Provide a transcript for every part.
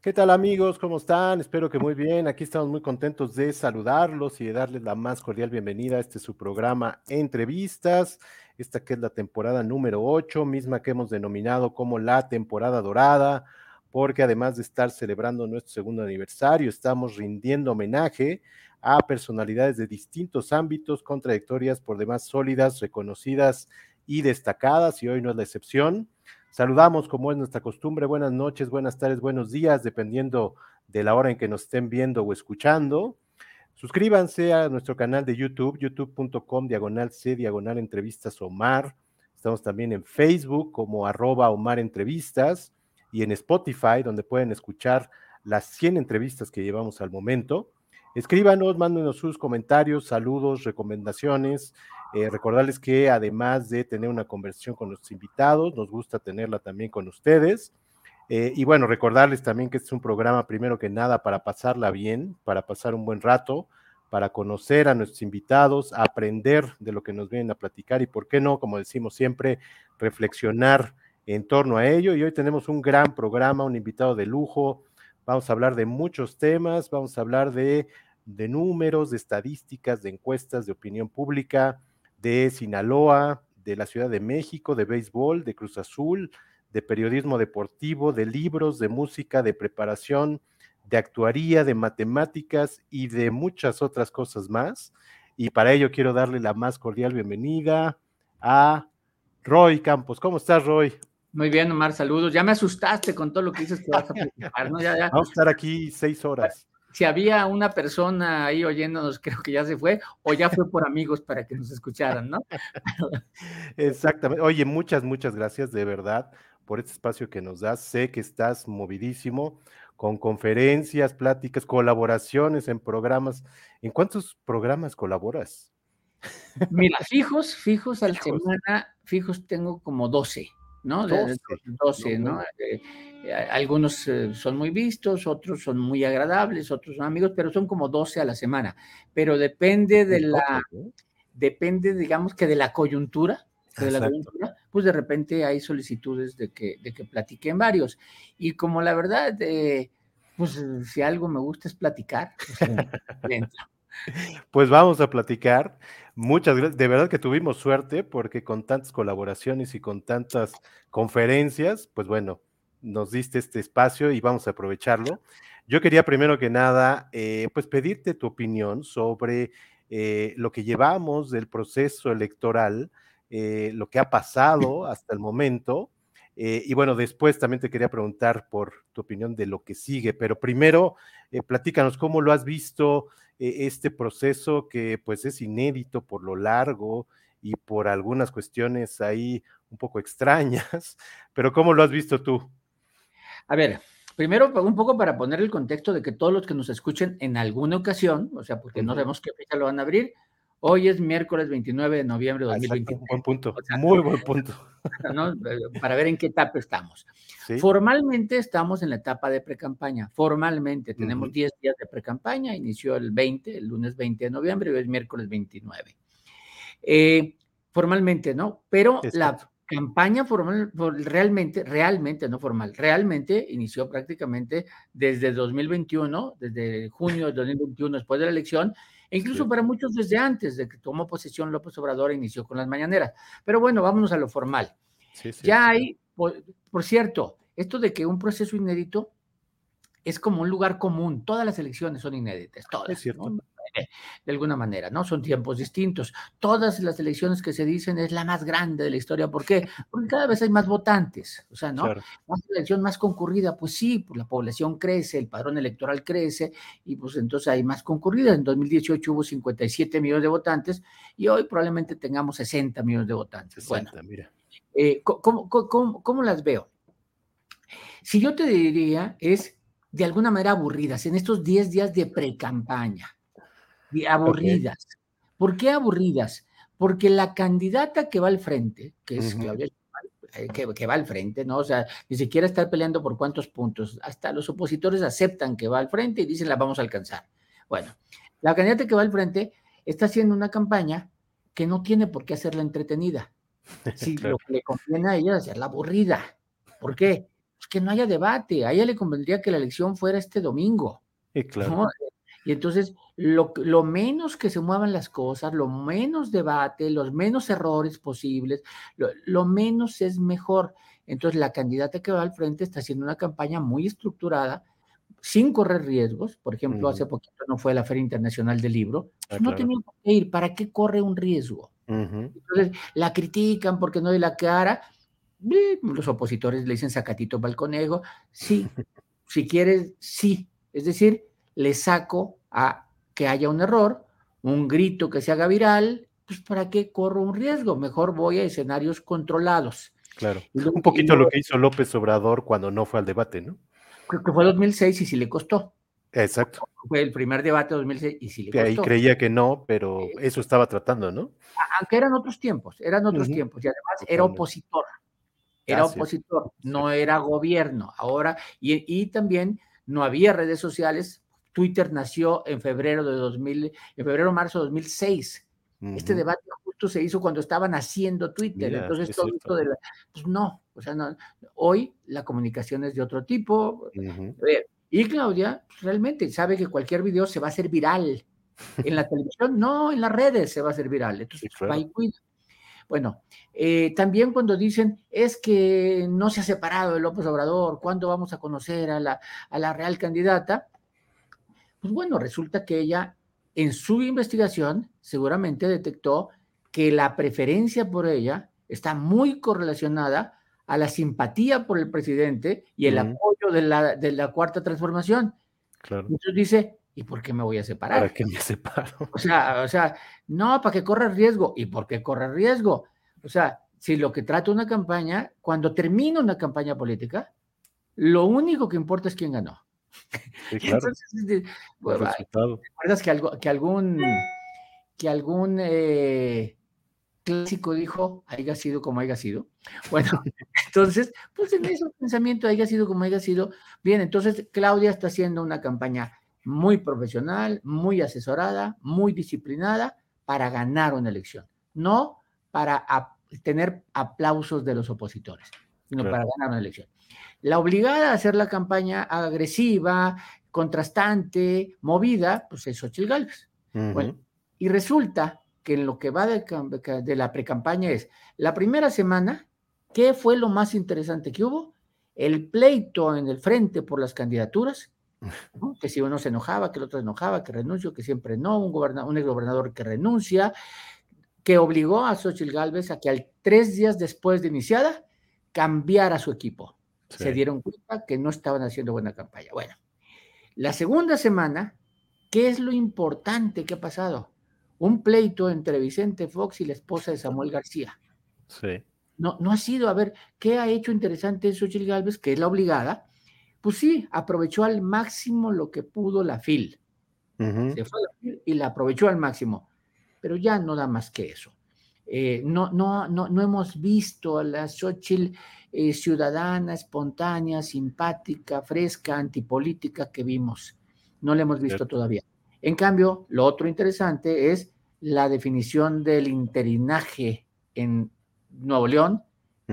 ¿Qué tal amigos? ¿Cómo están? Espero que muy bien. Aquí estamos muy contentos de saludarlos y de darles la más cordial bienvenida a este su programa Entrevistas, esta que es la temporada número 8, misma que hemos denominado como la temporada dorada, porque además de estar celebrando nuestro segundo aniversario, estamos rindiendo homenaje a personalidades de distintos ámbitos con trayectorias por demás sólidas, reconocidas y destacadas, y hoy no es la excepción. Saludamos, como es nuestra costumbre, buenas noches, buenas tardes, buenos días, dependiendo de la hora en que nos estén viendo o escuchando. Suscríbanse a nuestro canal de YouTube, youtube.com, diagonal C, diagonal entrevistas Omar. Estamos también en Facebook como arroba Omar Entrevistas y en Spotify, donde pueden escuchar las 100 entrevistas que llevamos al momento. Escríbanos, mándenos sus comentarios, saludos, recomendaciones. Eh, recordarles que además de tener una conversación con los invitados, nos gusta tenerla también con ustedes. Eh, y bueno, recordarles también que este es un programa, primero que nada, para pasarla bien, para pasar un buen rato, para conocer a nuestros invitados, aprender de lo que nos vienen a platicar y, ¿por qué no? Como decimos siempre, reflexionar en torno a ello. Y hoy tenemos un gran programa, un invitado de lujo. Vamos a hablar de muchos temas, vamos a hablar de, de números, de estadísticas, de encuestas, de opinión pública, de Sinaloa, de la Ciudad de México, de béisbol, de Cruz Azul, de periodismo deportivo, de libros, de música, de preparación, de actuaría, de matemáticas y de muchas otras cosas más. Y para ello quiero darle la más cordial bienvenida a Roy Campos. ¿Cómo estás, Roy? Muy bien, Omar, saludos. Ya me asustaste con todo lo que dices que vas a presentar, ¿no? Vamos a estar aquí seis horas si había una persona ahí oyéndonos, creo que ya se fue, o ya fue por amigos para que nos escucharan, ¿no? Exactamente. Oye, muchas, muchas gracias de verdad por este espacio que nos das. Sé que estás movidísimo con conferencias, pláticas, colaboraciones en programas. ¿En cuántos programas colaboras? Mira, fijos, fijos a la semana, fijos tengo como 12. ¿No? 12, ¿no? Eh, eh, algunos eh, son muy vistos, otros son muy agradables, otros son amigos, pero son como 12 a la semana. Pero depende de la, depende, digamos que de la coyuntura, de la coyuntura, pues de repente hay solicitudes de que, de que platiquen varios. Y como la verdad, pues si algo me gusta es platicar, pues, Pues vamos a platicar. Muchas gracias. De verdad que tuvimos suerte porque con tantas colaboraciones y con tantas conferencias, pues bueno, nos diste este espacio y vamos a aprovecharlo. Yo quería primero que nada, eh, pues pedirte tu opinión sobre eh, lo que llevamos del proceso electoral, eh, lo que ha pasado hasta el momento. y bueno, después también te quería preguntar por tu opinión de lo que sigue, pero primero, platícanos cómo lo has visto, este proceso que pues es inédito por lo largo y por algunas cuestiones ahí un poco extrañas, pero ¿cómo lo has visto tú? A ver, primero un poco para poner el contexto de que todos los que nos escuchen en alguna ocasión, o sea, porque no sabemos qué fecha lo van a abrir, Hoy es miércoles 29 de noviembre de 2021. buen punto, muy buen punto. Eh, para ver en qué etapa estamos. Formalmente estamos en la etapa de precampaña. Formalmente tenemos 10 días de precampaña. Inició el 20, el lunes 20 de noviembre y hoy es miércoles 29. Eh, formalmente, ¿no? Pero la campaña formal, realmente, realmente, no formal, realmente inició prácticamente desde 2021, desde junio de 2021, después de la elección, e incluso para muchos desde antes de que tomó posesión López Obrador inició con las mañaneras. Pero bueno, vámonos a lo formal. ya hay, por, cierto, esto de que un proceso inédito es como un lugar común, todas las elecciones son inéditas, todas. Es cierto de alguna manera, ¿no? Son tiempos distintos. Todas las elecciones que se dicen es la más grande de la historia. ¿Por qué? Porque cada vez hay más votantes, o sea, ¿no? Más elección más concurrida, pues sí, pues la población crece, el padrón electoral crece y pues entonces hay más concurrida. En 2018 hubo 57 millones de votantes y hoy probablemente tengamos 60 millones de votantes. bueno, mira. Eh, ¿cómo, cómo las veo? Si yo te diría, es de alguna manera aburridas en estos 10 días de pre-campaña aburridas. ¿Por qué aburridas? Porque la candidata que va al frente, que es Claudia eh, que, va al frente, ¿no? O sea, ni siquiera estar peleando por cuántos puntos. Hasta los opositores aceptan que va al frente y dicen la vamos a alcanzar. Bueno, la candidata que va al frente está haciendo una campaña que no tiene por qué hacerla entretenida. Si lo que le conviene a ella es hacerla aburrida. ¿Por qué? que no haya debate. A ella le convendría que la elección fuera este domingo. claro. Y entonces, lo, lo, menos que se muevan las cosas, lo menos debate, los menos errores posibles, lo, lo, menos es mejor. Entonces, la candidata que va al frente está haciendo una campaña muy estructurada, sin correr riesgos. Por ejemplo, hace poquito no fue a la Feria Internacional del Libro. Ah, no tenía que ir. ¿Para qué corre un riesgo? Entonces, la critican porque no de la cara. Los opositores le dicen sacatito balconego. Sí, si quieres, sí. Es decir, le saco a que haya un error, un grito que se haga viral, pues ¿para qué corro un riesgo? Mejor voy a escenarios controlados. Claro. un poquito lo que hizo López Obrador cuando no fue al debate, ¿no? Creo que fue 2006 y sí le costó. Exacto. Fue el primer debate de 2006 y sí le costó. Ahí creía que no, pero eh, eso estaba tratando, ¿no? Aunque eran otros tiempos, eran otros tiempos y además era opositor. Era opositor, no era gobierno. Ahora, y, y, también no había redes sociales. Twitter nació en febrero de 2000, en febrero marzo de 2006. Este debate justo se hizo cuando estaban haciendo Twitter. Entonces, todo esto de la, pues no, o sea, no, hoy la comunicación es de otro tipo. Y Claudia pues, realmente sabe que cualquier video se va a hacer viral. En la televisión, no, en las redes se va a hacer viral. Entonces, va y cuida. Bueno, eh, también cuando dicen es que no se ha separado el López Obrador, ¿cuándo vamos a conocer a la, a la real candidata? Pues bueno, resulta que ella en su investigación seguramente detectó que la preferencia por ella está muy correlacionada a la simpatía por el presidente y el apoyo de la, de la cuarta transformación. Claro. Entonces dice, ¿y por qué me voy a separar? ¿Para qué me separo? O sea, o sea, no, para que corra riesgo. ¿Y por qué corre riesgo? O sea, si lo que trata una campaña, cuando termina una campaña política, lo único que importa es quién ganó. Sí, claro. ¿Recuerdas que, algo, que algún, que algún eh, clásico dijo, haya sido como haya sido? Bueno, entonces, pues en ese pensamiento haya sido como haya sido. Bien, entonces Claudia está haciendo una campaña muy profesional, muy asesorada, muy disciplinada para ganar una elección, no para tener aplausos de los opositores, sino para ganar una elección. La obligada a hacer la campaña agresiva, contrastante, movida, pues es Xochitl Gálvez. Bueno, y resulta que en lo que va de, de la precampaña es la primera semana, ¿qué fue lo más interesante que hubo? El pleito en el frente por las candidaturas, que si uno se enojaba, que el otro se enojaba, que renunció, que siempre no, un, gobernador, un gobernador que renuncia, que obligó a Xochitl Gálvez a que al tres días después de iniciada cambiara su equipo se dieron cuenta que no estaban haciendo buena campaña. Bueno, la segunda semana, ¿qué es lo importante que ha pasado? Un pleito entre Vicente Fox y la esposa de Samuel García. Sí. No, no ha sido, a ver, ¿qué ha hecho interesante Xochitl Galvez, que es la obligada? Pues sí, aprovechó al máximo lo que pudo la FIL. Se fue a la FIL y la aprovechó al máximo. Pero ya no da más que eso. Eh, no, no, no, no hemos visto a la Xochitl eh, ciudadana, espontánea, simpática, fresca, antipolítica que vimos. No la hemos visto todavía. En cambio, lo otro interesante es la definición del interinaje en Nuevo León,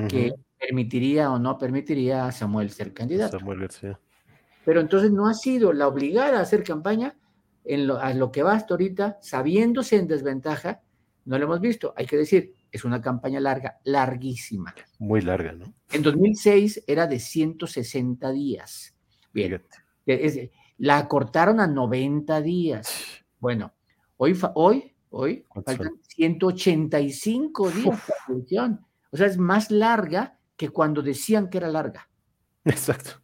que permitiría o no permitiría a Samuel ser candidato. Samuel García. Pero entonces no ha sido la obligada a hacer campaña en lo, a lo que va hasta ahorita, sabiéndose en desventaja, no lo hemos visto. Hay que decir, es una campaña larga, larguísima. Muy larga, ¿no? En 2006 era de 160 días. Bien, la acortaron a 90 días. Bueno, hoy, hoy, hoy faltan 185 días de O sea, es más larga que cuando decían que era larga. Exacto.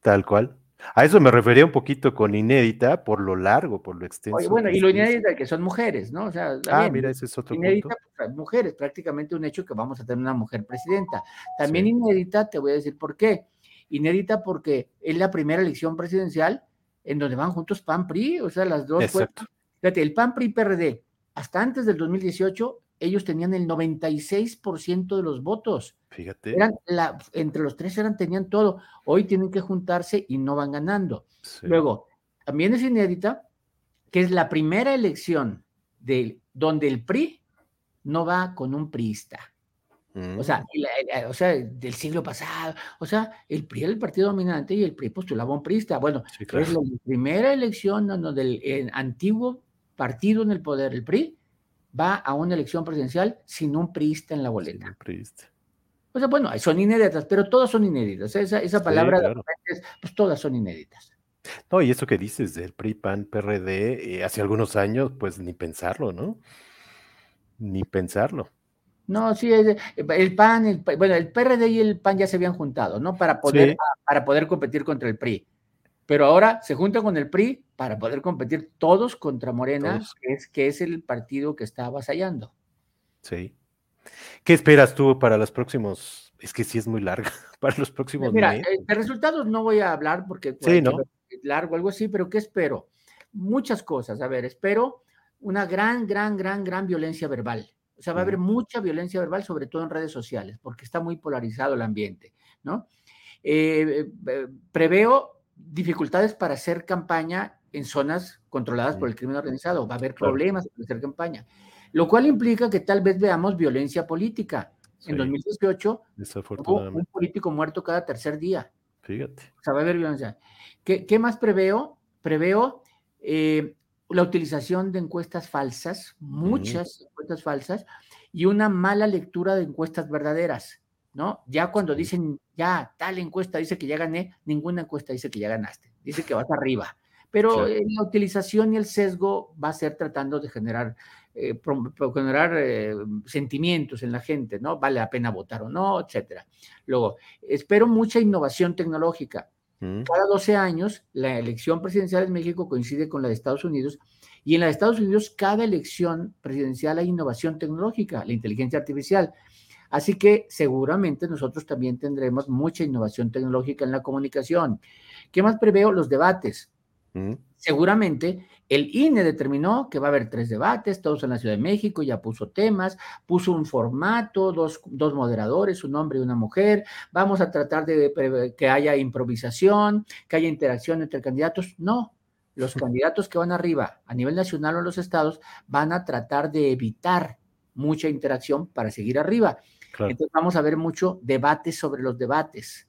Tal cual. A eso me refería un poquito con inédita por lo largo, por lo extenso. bueno, y lo inédita que son mujeres, ¿no? O sea, ah, mira, ese es otro inédita, Pues, mujeres, prácticamente un hecho que vamos a tener una mujer presidenta. También inédita, te voy a decir por qué. Inédita porque es la primera elección presidencial en donde van juntos PAN PRI, o sea, las dos. Exacto. fíjate, el PAN PRI PRD, hasta antes del 2018, ellos tenían el 96% de los votos. Fíjate. Eran la, entre los tres eran, tenían todo. Hoy tienen que juntarse y no van ganando. Luego, también es inédita que es la primera elección de, donde el PRI no va con un priista. O sea, mm. o sea, del siglo pasado. O sea, el PRI era el partido dominante y el PRI postulaba un priista. Bueno, es la primera elección donde el, antiguo partido en el poder, el PRI, va a una elección presidencial sin un priista en la boleta. Sin priista. O sea, bueno, son inéditas, pero todas son inéditas. Esa, esa palabra, pues todas son inéditas. No, y eso que dices del PRI, PAN, PRD, eh, hace algunos años, pues ni pensarlo, ¿no? Ni pensarlo. No, sí, el PAN, el, bueno, el PRD y el PAN ya se habían juntado, ¿no? Para poder, para poder competir contra el PRI. Pero ahora se juntan con el PRI para poder competir todos contra Morena, Que, es, que es el partido que está avasallando. Sí. ¿Qué esperas tú para los próximos? Es que sí es muy larga, para los próximos Mira, meses. Eh, de resultados no voy a hablar porque sí, ¿no? es largo, algo así, pero ¿qué espero? Muchas cosas. A ver, espero una gran, gran, gran, gran violencia verbal. O sea, va a haber mucha violencia verbal, sobre todo en redes sociales, porque está muy polarizado el ambiente, ¿no? Eh, eh, preveo dificultades para hacer campaña en zonas controladas por el crimen organizado. Va a haber problemas para hacer campaña lo cual implica que tal vez veamos violencia política. En 2018 hubo un político muerto cada tercer día. Fíjate. O sea, va a haber violencia. ¿Qué, más preveo? Preveo eh, la utilización de encuestas falsas, muchas encuestas falsas, y una mala lectura de encuestas verdaderas, ¿no? Ya cuando dicen, ya, tal encuesta dice que ya gané, ninguna encuesta dice que ya ganaste, dice que vas arriba. Pero eh, la utilización y el sesgo va a ser tratando de generar eh, generar eh, sentimientos en la gente, ¿no? Vale la pena votar o no, etcétera. Luego, espero mucha innovación tecnológica. Mm. Cada 12 años, la elección presidencial en México coincide con la de Estados Unidos y en la de Estados Unidos, cada elección presidencial hay innovación tecnológica, la inteligencia artificial. Así que seguramente nosotros también tendremos mucha innovación tecnológica en la comunicación. ¿Qué más preveo? Los debates. Mm. Seguramente el INE determinó que va a haber tres debates, todos en la Ciudad de México, ya puso temas, puso un formato, dos, moderadores, un hombre y una mujer. Vamos a tratar de que haya improvisación, que haya interacción entre candidatos. No, los candidatos que van arriba a nivel nacional o en los estados van a tratar de evitar mucha interacción para seguir arriba. Entonces vamos a ver mucho debate sobre los debates.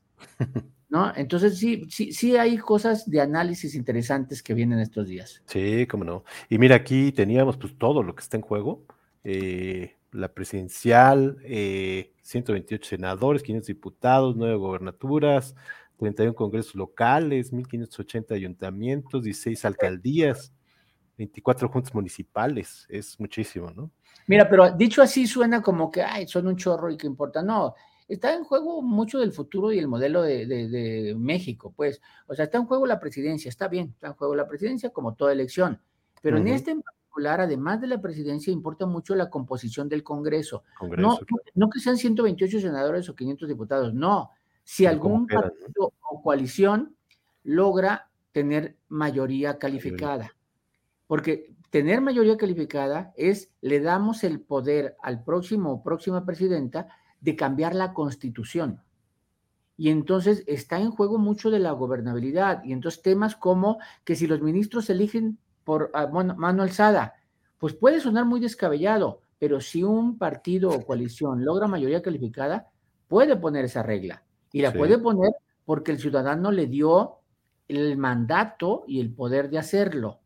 ¿no? Entonces sí, sí, sí hay cosas de análisis interesantes que vienen estos días. Sí, cómo no. Y mira, aquí teníamos pues todo lo que está en juego. Eh, la presidencial, 128 eh, senadores, 500 diputados, 9 gobernaturas, 31 congresos locales, 1580 ayuntamientos, 16 alcaldías, 24 juntas municipales. Es muchísimo, ¿no? Mira, pero dicho así suena como que, ay, son un chorro y qué importa. No, está en juego mucho del futuro y el modelo de, México, pues. O sea, está en juego la presidencia, está bien, está en juego la presidencia como toda elección. Pero en este en particular, además de la presidencia, importa mucho la composición del Congreso. no, no que sean 128 senadores o 500 diputados, no. Si algún partido o coalición logra tener mayoría calificada. Porque tener mayoría calificada es, le damos el poder al próximo o próxima presidenta de cambiar la constitución. Y entonces está en juego mucho de la gobernabilidad. Y entonces temas como que si los ministros eligen por ah, mano alzada, pues puede sonar muy descabellado, pero si un partido o coalición logra mayoría calificada, puede poner esa regla. Y la puede poner porque el ciudadano le dio el mandato y el poder de hacerlo.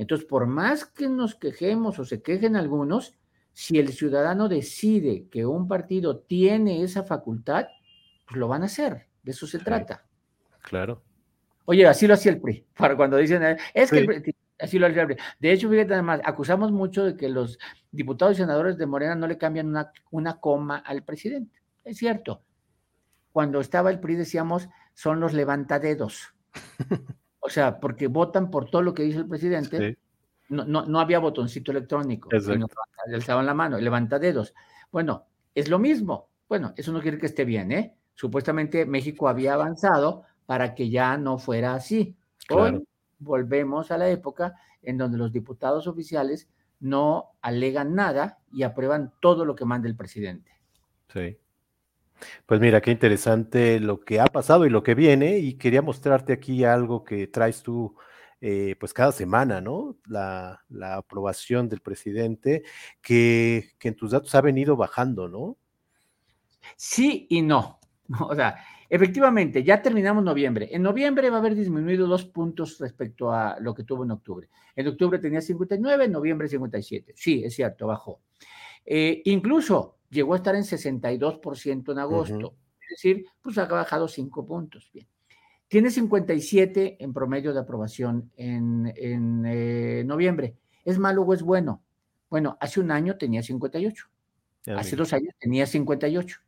Entonces, por más que nos quejemos o se quejen algunos, si el ciudadano decide que un partido tiene esa facultad, pues lo van a hacer. De eso se trata. Claro. Oye, así lo hacía el PRI. Para cuando dicen, es que así lo hacía el PRI. De hecho, fíjate además, acusamos mucho de que los diputados y senadores de Morena no le cambian una, una coma al presidente. Es cierto. Cuando estaba el PRI decíamos, son los levantadedos. O sea, porque votan por todo lo que dice el presidente, no, no, no había botoncito electrónico, sino alzaban la mano, levanta dedos. Bueno, es lo mismo. Bueno, eso no quiere que esté bien, ¿eh? Supuestamente México había avanzado para que ya no fuera así. Hoy volvemos a la época en donde los diputados oficiales no alegan nada y aprueban todo lo que manda el presidente. Sí. Pues mira, qué interesante lo que ha pasado y lo que viene, y quería mostrarte aquí algo que traes tú eh, pues cada semana, ¿no? La, aprobación del presidente, que, en tus datos ha venido bajando, ¿no? Sí y no. O sea, efectivamente, ya terminamos noviembre. En noviembre va a haber disminuido dos puntos respecto a lo que tuvo en octubre. En octubre tenía 59, en noviembre 57. Sí, es cierto, bajó. Eh, incluso llegó a estar en 62% en agosto. Es decir, pues ha bajado cinco puntos. Bien. Tiene 57 en promedio de aprobación en, eh, noviembre. ¿Es malo o es bueno? Bueno, hace un año tenía 58. hace dos años tenía 58.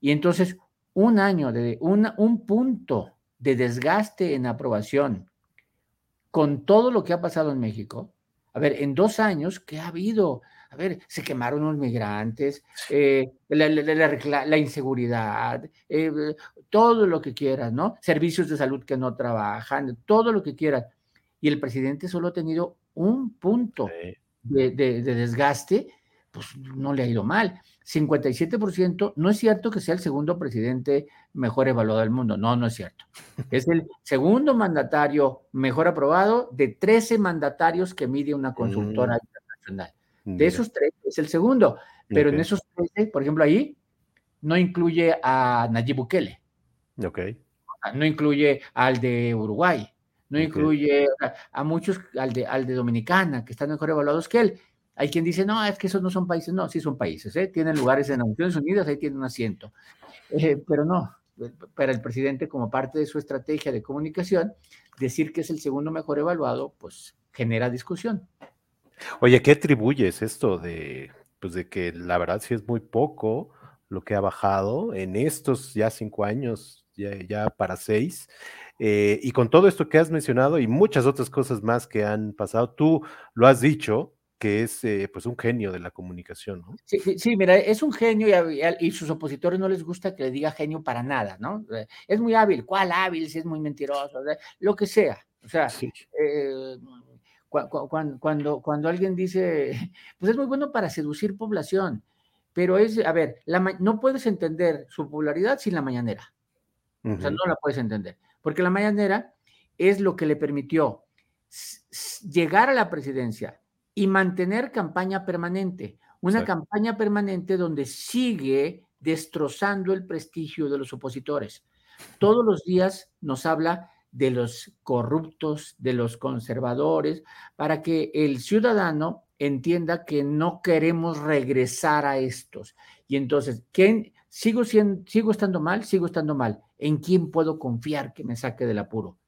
Y entonces, un año de un punto de desgaste en aprobación con todo lo que ha pasado en México. A ver, en dos años, ¿qué ha habido? A ver, se quemaron los migrantes, eh, la, inseguridad, eh, todo lo que quieras, ¿no? Servicios de salud que no trabajan, todo lo que quieras. Y el presidente solo ha tenido un punto de, desgaste, pues no le ha ido mal. 57%, no es cierto que sea el segundo presidente mejor evaluado del mundo, no, no es cierto. Es el segundo mandatario mejor aprobado de 13 mandatarios que mide una consultora mm. internacional. De esos tres es el segundo, pero en esos tres, por ejemplo, ahí no incluye a Nayib Bukele. Ok. No incluye al de Uruguay, no incluye a, muchos, al de, al de Dominicana, que están mejor evaluados que él. Hay quien dice, no, es que esos no son países. No, sí son países, ¿eh? tienen lugares en Naciones Unidas, ahí tienen un asiento. Eh, pero no, para el presidente, como parte de su estrategia de comunicación, decir que es el segundo mejor evaluado, pues genera discusión. Oye, ¿qué atribuyes esto de, pues de que la verdad sí es muy poco lo que ha bajado en estos ya cinco años, ya, para seis? Eh, y con todo esto que has mencionado y muchas otras cosas más que han pasado, tú lo has dicho, que es eh, pues un genio de la comunicación, ¿no? Sí, sí, mira, es un genio y a, sus opositores no les gusta que le diga genio para nada, ¿no? Eh, es muy hábil, ¿cuál hábil? Si es muy mentiroso, lo que sea. O sea, cuando, cuando, alguien dice, pues es muy bueno para seducir población, pero es, a ver, la, no puedes entender su popularidad sin la mañanera. O sea, no la puedes entender, porque la mañanera es lo que le permitió llegar a la presidencia y mantener campaña permanente, una campaña permanente donde sigue destrozando el prestigio de los opositores. Todos los días nos habla de los corruptos, de los conservadores, para que el ciudadano entienda que no queremos regresar a estos. Y entonces, ¿quién, sigo, siendo, ¿sigo estando mal? Sigo estando mal. ¿En quién puedo confiar que me saque del apuro?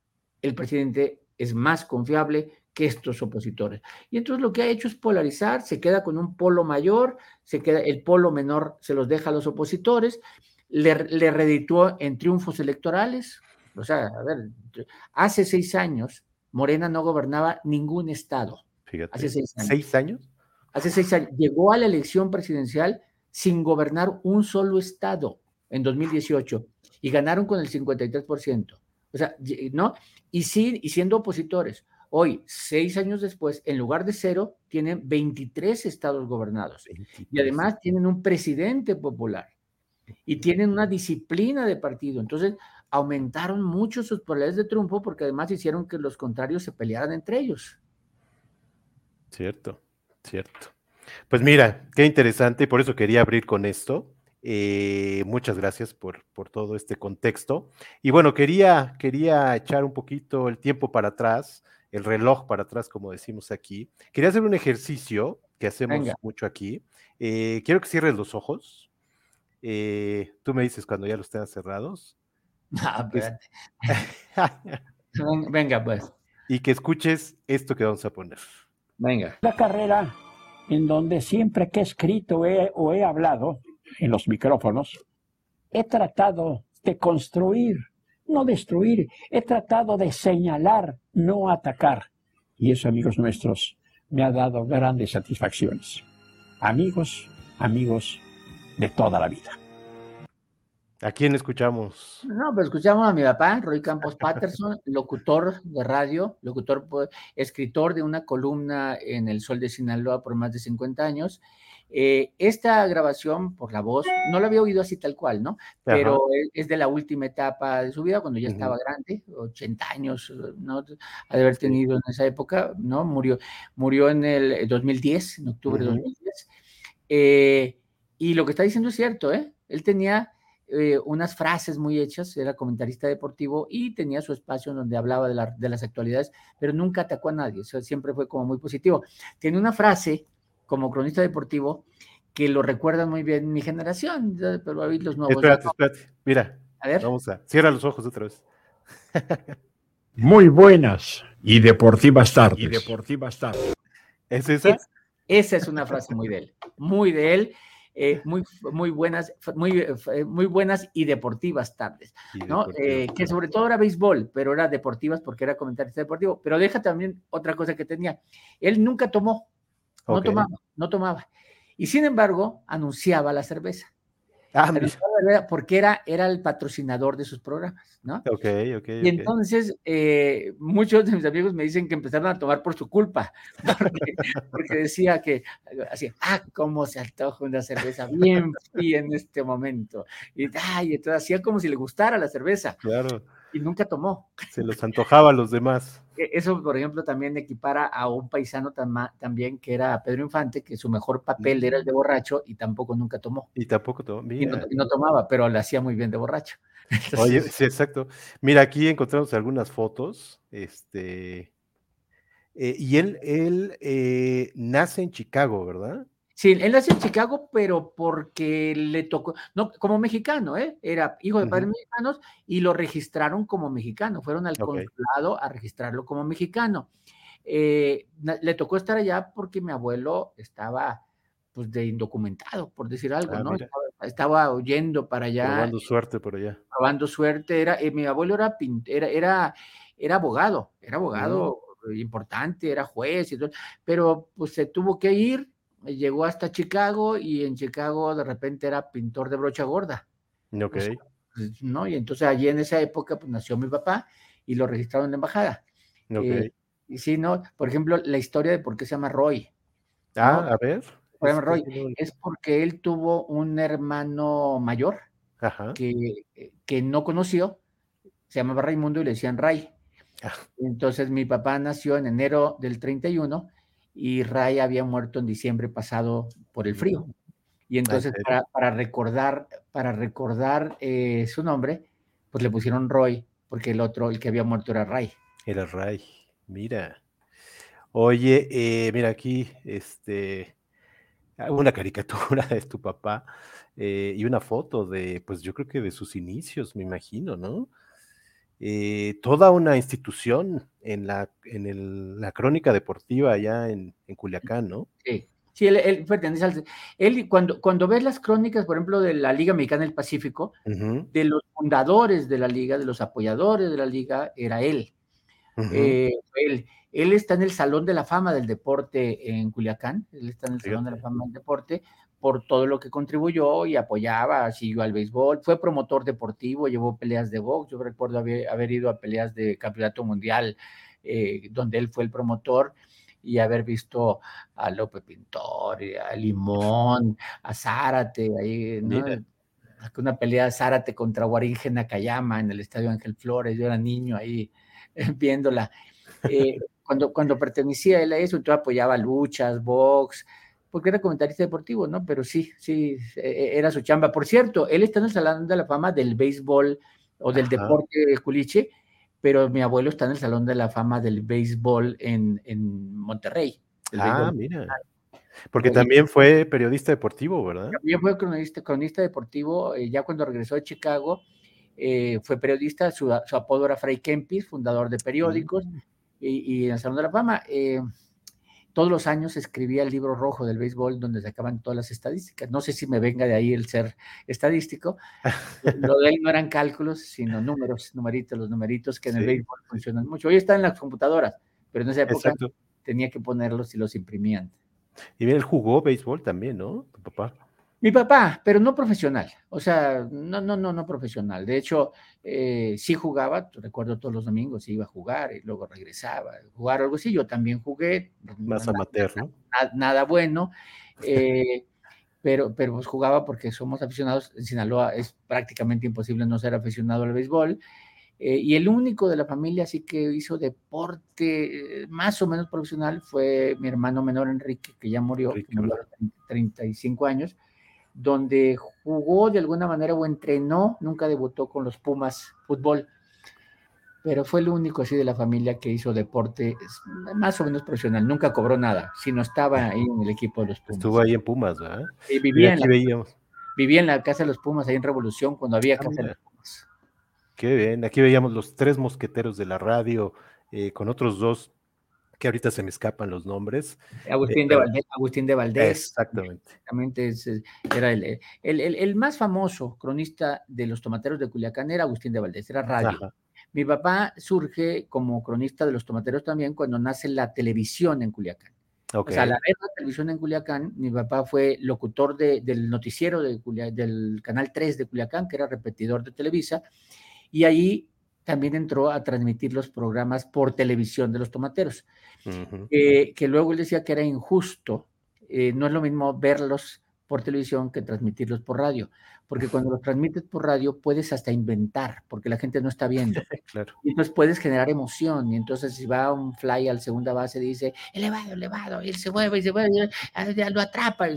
El presidente es más confiable que estos opositores. Y entonces lo que ha hecho es polarizar, se queda con un polo mayor, se queda el polo menor se los deja a los opositores, le, le redituó en triunfos electorales, o sea, a ver, hace seis años Morena no gobernaba ningún estado. Fíjate. Hace seis años. ¿Seis años? Hace seis años. Llegó a la elección presidencial sin gobernar un solo estado en 2018 y ganaron con el 53%. O sea, ¿no? Y, sí, y siendo opositores. Hoy, seis años después, en lugar de cero, tienen 23 estados gobernados. Y además tienen un presidente popular. Y tienen una disciplina de partido. Entonces, aumentaron mucho sus probabilidades de triunfo porque además hicieron que los contrarios se pelearan entre ellos. Cierto, cierto. Pues mira, qué interesante y por eso quería abrir con esto. Eh, muchas gracias por, por, todo este contexto. Y bueno, quería, quería echar un poquito el tiempo para atrás, el reloj para atrás, como decimos aquí. Quería hacer un ejercicio que hacemos mucho aquí. Eh, quiero que cierres los ojos. Eh, tú me dices cuando ya los tengas cerrados. Venga, pues. Y que escuches esto que vamos a poner. Venga. La carrera en donde siempre que he escrito o he hablado en los micrófonos, he tratado de construir, no destruir, he tratado de señalar, no atacar. Y eso, amigos nuestros, me ha dado grandes satisfacciones. Amigos, amigos de toda la vida. ¿A quién escuchamos? No, pues escuchamos a mi papá, Roy Campos Patterson, locutor de radio, locutor, pues, escritor de una columna en El Sol de Sinaloa por más de 50 años. Eh, esta grabación, por la voz, no la había oído así tal cual, ¿no? Pero es de la última etapa de su vida, cuando ya estaba grande, 80 años, ¿no? Ha de haber tenido en esa época, ¿no? Murió, murió en el 2010, en octubre de 2010. Eh, y lo que está diciendo es cierto, ¿eh? Él tenía eh, unas frases muy hechas, era comentarista deportivo y tenía su espacio donde hablaba de, de las actualidades, pero nunca atacó a nadie, eso siempre fue como muy positivo. Tiene una frase como cronista deportivo que lo recuerda muy bien mi generación, pero ahí los nuevos. Espérate, espérate, mira. A ver. Vamos a. Cierra los ojos otra vez. muy buenas y deportivas tardes. Y deportivas tardes. ¿Es esa? esa es una frase muy de él, muy de él. Eh, muy, muy buenas, muy, eh, muy buenas y deportivas tardes, ¿no? Eh, que sobre todo era béisbol, pero era deportivas porque era comentarista deportivo. Pero deja también otra cosa que tenía. Él nunca tomó, no tomaba, no tomaba. Y sin embargo, anunciaba la cerveza. Ah, porque era, era el patrocinador de sus programas, ¿no? Ok, ok. Y entonces eh, muchos de mis amigos me dicen que empezaron a tomar por su culpa, porque, decía que, así, ah, cómo se antoja una cerveza bien fría en este momento. Y, ay, entonces hacía como si le gustara la cerveza. Claro y nunca tomó. Se los antojaba a los demás. E, eso, por ejemplo, también equipara a un paisano también que era Pedro Infante, que su mejor papel era el de borracho y tampoco nunca tomó. Y tampoco tomó. Y, no, tomaba, pero le hacía muy bien de borracho. Oye, sí, exacto. Mira, aquí encontramos algunas fotos. Este. Eh, y él, él eh, nace en Chicago, ¿verdad? Sí, él nació en Chicago, pero porque le tocó, no, como mexicano, ¿eh? Era hijo de padres mexicanos y lo registraron como mexicano. Fueron al consulado a registrarlo como mexicano. Eh, le tocó estar allá porque mi abuelo estaba, pues, de indocumentado, por decir algo, ah, ¿no? Estaba, huyendo para allá. Probando suerte por allá. Probando suerte. Era, eh, mi abuelo era, era, era, era abogado, era abogado importante, era juez y todo, pero pues se tuvo que ir llegó hasta Chicago y en Chicago de repente era pintor de brocha gorda. Ok. Pues, ¿no? Y entonces allí en esa época pues nació mi papá y lo registraron en la embajada. Ok. Eh, y sí, ¿no? Por ejemplo, la historia de por qué se llama Roy. Ah, a ver. Roy. Es porque él tuvo un hermano mayor Que, que no conoció, se llamaba Raimundo y le decían Ray. Ah. Entonces mi papá nació en enero del 31 y Ray había muerto en diciembre pasado por el frío. Y entonces para, recordar, para recordar eh, su nombre, pues le pusieron Roy, porque el otro, el que había muerto era Ray. Era Ray, mira. Oye, eh, mira aquí, este, una caricatura de tu papá eh, y una foto de, pues yo creo que de sus inicios, me imagino, ¿no? Eh, toda una institución en la, en la crónica deportiva allá en, Culiacán, ¿no? Sí. Sí, él, pertenece al. Él, cuando, cuando ves las crónicas, por ejemplo, de la Liga Mexicana del Pacífico, de los fundadores de la Liga, de los apoyadores de la Liga, era él. Eh, él. Él está en el Salón de la Fama del Deporte en Culiacán. Él está en el Salón de la Fama del Deporte por todo lo que contribuyó y apoyaba, siguió al béisbol, fue promotor deportivo, llevó peleas de box, yo recuerdo haber, ido a peleas de campeonato mundial eh, donde él fue el promotor y haber visto a López Pintor, a Limón, a Zárate, ahí, una pelea de Zárate contra Waringe Nakayama en el Estadio Ángel Flores, yo era niño ahí viéndola. Eh, cuando, cuando pertenecía él a eso, yo apoyaba luchas, box, porque era comentarista deportivo, ¿no? Pero sí, sí, e, e, era su chamba. Por cierto, él está en el Salón de la Fama del béisbol o del deporte de culiche, pero mi abuelo está en el Salón de la Fama del béisbol en, en Monterrey. Ah, mira. Porque también fue periodista deportivo, ¿verdad? También fue cronista, cronista deportivo, eh, ya cuando regresó de Chicago, eh, fue periodista, su, apodo era Fray Kempis, fundador de periódicos, mm. y, y, en el Salón de la Fama. Eh, todos los años escribía el libro rojo del béisbol donde sacaban todas las estadísticas. No sé si me venga de ahí el ser estadístico. Lo de él no eran cálculos, sino números, numeritos, los numeritos que en el béisbol funcionan mucho. Hoy están en las computadoras, pero en esa época tenía que ponerlos y los imprimían. Y bien, él jugó béisbol también, ¿no? Tu papá. Mi papá, pero no profesional, o sea, no, no, no, no profesional. De hecho, eh, sí jugaba, recuerdo todos los domingos iba a jugar y luego regresaba, a jugar algo así. Yo también jugué. Más amateur, ¿no? Nada, bueno, eh, pero, pero pues jugaba porque somos aficionados. En Sinaloa es prácticamente imposible no ser aficionado al béisbol. Eh, y el único de la familia así que hizo deporte más o menos profesional fue mi hermano menor Enrique, que ya murió, Enrique, 35 años donde jugó de alguna manera o entrenó, nunca debutó con los Pumas fútbol, pero fue el único así de la familia que hizo deporte más o menos profesional, nunca cobró nada, sino estaba ahí en el equipo de los Pumas. Estuvo ahí en Pumas, ¿verdad? Y vivía, en la, vivía en la casa de los Pumas, ahí en Revolución, cuando había ah, casa de los Pumas. Qué bien, aquí veíamos los tres mosqueteros de la radio, eh, con otros dos que ahorita se me escapan los nombres. Agustín, de, Valdés, Agustín de Valdés. Exactamente. Exactamente, era el, el, más famoso cronista de los tomateros de Culiacán, era Agustín de Valdés, era radio. Mi papá surge como cronista de los tomateros también cuando nace la televisión en Culiacán. O sea, la la televisión en Culiacán, mi papá fue locutor del noticiero de del Canal 3 de Culiacán, que era repetidor de Televisa, y ahí también entró a transmitir los programas por televisión de los tomateros, que luego él decía que era injusto, eh, no es lo mismo verlos por televisión que transmitirlos por radio, porque cuando los transmites por radio puedes hasta inventar, porque la gente no está viendo. claro. Y entonces puedes generar emoción, y entonces si va un fly al segunda base dice, elevado, elevado, y él se mueve y se mueve, ya lo atrapa,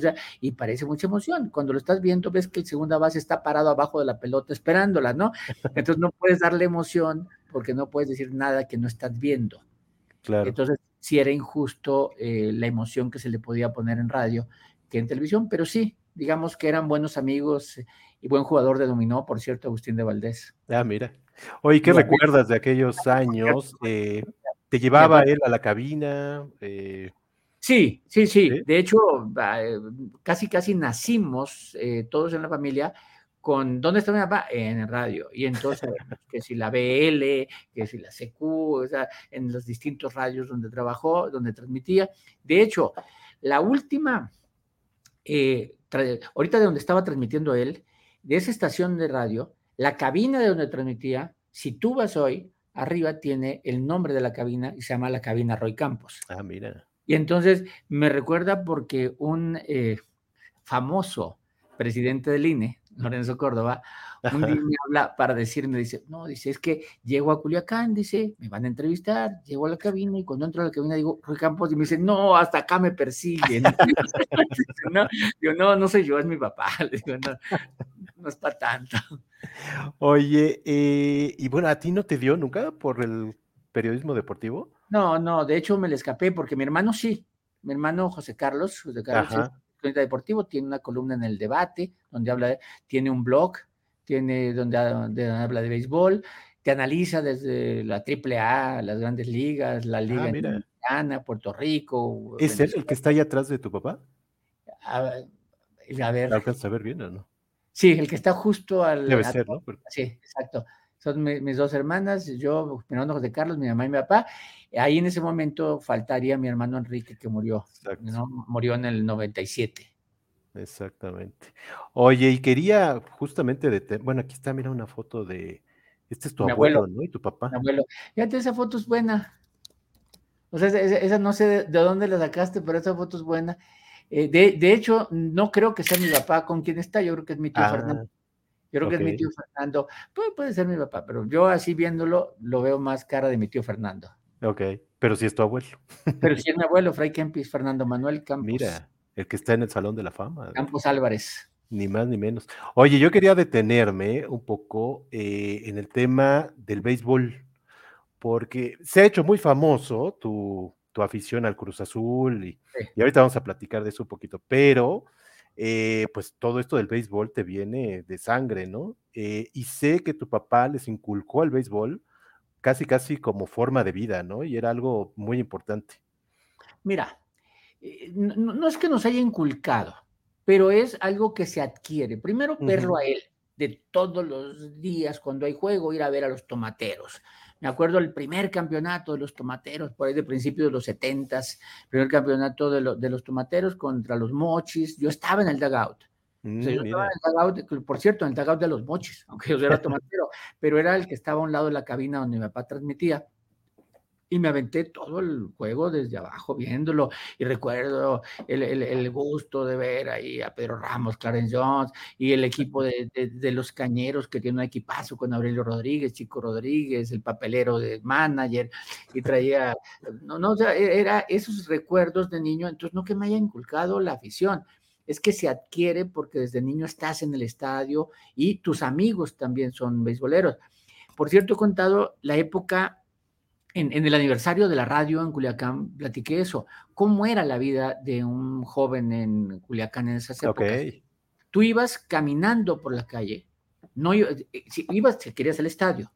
y parece mucha emoción. Cuando lo estás viendo ves que el segunda base está parado abajo de la pelota esperándola, ¿no? Entonces no puedes darle emoción porque no puedes decir nada que no estás viendo. Claro. Entonces, si era injusto eh, la emoción que se le podía poner en radio, en televisión, pero sí, digamos que eran buenos amigos y buen jugador de dominó, por cierto, Agustín de Valdés. Ah, mira. Oye, ¿qué recuerdas de aquellos años? Eh, ¿Te llevaba él a la cabina? Eh, sí, sí, sí, De hecho, eh, casi, casi nacimos todos en la familia con ¿dónde está mi papá? En el radio. Y entonces, que si la BL, que si la CQ, o sea, en los distintos radios donde trabajó, donde transmitía. De hecho, la última eh, ahorita de donde estaba transmitiendo él, de esa estación de radio, la cabina de donde transmitía, si tú vas hoy, arriba tiene el nombre de la cabina y se llama la cabina Roy Campos. Ah, mira. Y entonces me recuerda porque un eh, famoso presidente del INE, Lorenzo Córdoba, un día me habla para decirme, dice, no, dice, es que llego a Culiacán, dice, me van a entrevistar, llego a la cabina y cuando entro a la cabina digo, Rui Campos, y me dice, no, hasta acá me persiguen. no, yo, no, no soy yo, es mi papá. Le digo, no, no es para tanto. Oye, eh, y bueno, ¿a ti no te dio nunca por el periodismo deportivo? No, no, de hecho me le escapé porque mi hermano sí, mi hermano José Carlos, José Carlos deportivo, tiene una columna en el debate, donde habla, tiene un blog, tiene donde, habla de béisbol, te analiza desde la AAA, las grandes ligas, la Liga ah, Puerto Rico. ¿Es él el que está ahí atrás de tu papá? A, ver. alcanza a ver bien o no? Sí, el que está justo al. Debe ser, ¿no? Sí, exacto. Son mis dos hermanas, yo, mi hermano José Carlos, mi mamá y mi papá. Ahí en ese momento faltaría mi hermano Enrique, que murió. ¿no? Murió en el 97. Exactamente. Oye, y quería justamente de, bueno, aquí está, mira una foto de, este es tu abuelo, ¿no? Y tu papá. Mi abuelo. Fíjate, esa foto es buena. O sea, esa, no sé de, dónde la sacaste, pero esa foto es buena. Eh, de, hecho, no creo que sea mi papá con quien está, yo creo que es mi tío Fernando. Ah, yo creo que es mi tío Fernando. Puede, puede ser mi papá, pero yo así viéndolo, lo veo más cara de mi tío Fernando. Ok, pero si es tu abuelo. Pero si es mi abuelo, Fray Kempis, Fernando Manuel Campos. Mira, el que está en el Salón de la Fama. Campos Álvarez. Ni más ni menos. Oye, yo quería detenerme un poco eh, en el tema del béisbol, porque se ha hecho muy famoso tu, afición al Cruz Azul y, ahorita vamos a platicar de eso un poquito, pero eh, pues todo esto del béisbol te viene de sangre, ¿no? Eh, y sé que tu papá les inculcó el béisbol casi, casi como forma de vida, ¿no? Y era algo muy importante. Mira, eh, no, es que nos haya inculcado, pero es algo que se adquiere. Primero, verlo a él de todos los días cuando hay juego, ir a ver a los tomateros. Me acuerdo el primer campeonato de los tomateros, por ahí de principios de los setentas, primer campeonato de, de, los tomateros contra los mochis. Yo estaba en el dugout. Mm, yo estaba en el dugout, por cierto, en el dugout de los mochis, aunque yo era tomatero, pero era el que estaba a un lado de la cabina donde mi papá transmitía y me aventé todo el juego desde abajo viéndolo y recuerdo el, gusto de ver ahí a Pedro Ramos, Clarence Jones y el equipo de, los cañeros que tiene un equipazo con Aurelio Rodríguez, Chico Rodríguez, el papelero de manager y traía, no, no, o e, era esos recuerdos de niño, entonces no que me haya inculcado la afición. es que se adquiere porque desde niño estás en el estadio y tus amigos también son beisboleros. Por cierto, he contado la época en, el aniversario de la radio en Culiacán, platiqué eso. ¿Cómo era la vida de un joven en Culiacán en esas épocas? Tú ibas caminando por la calle, no eh, si ibas, si querías al estadio.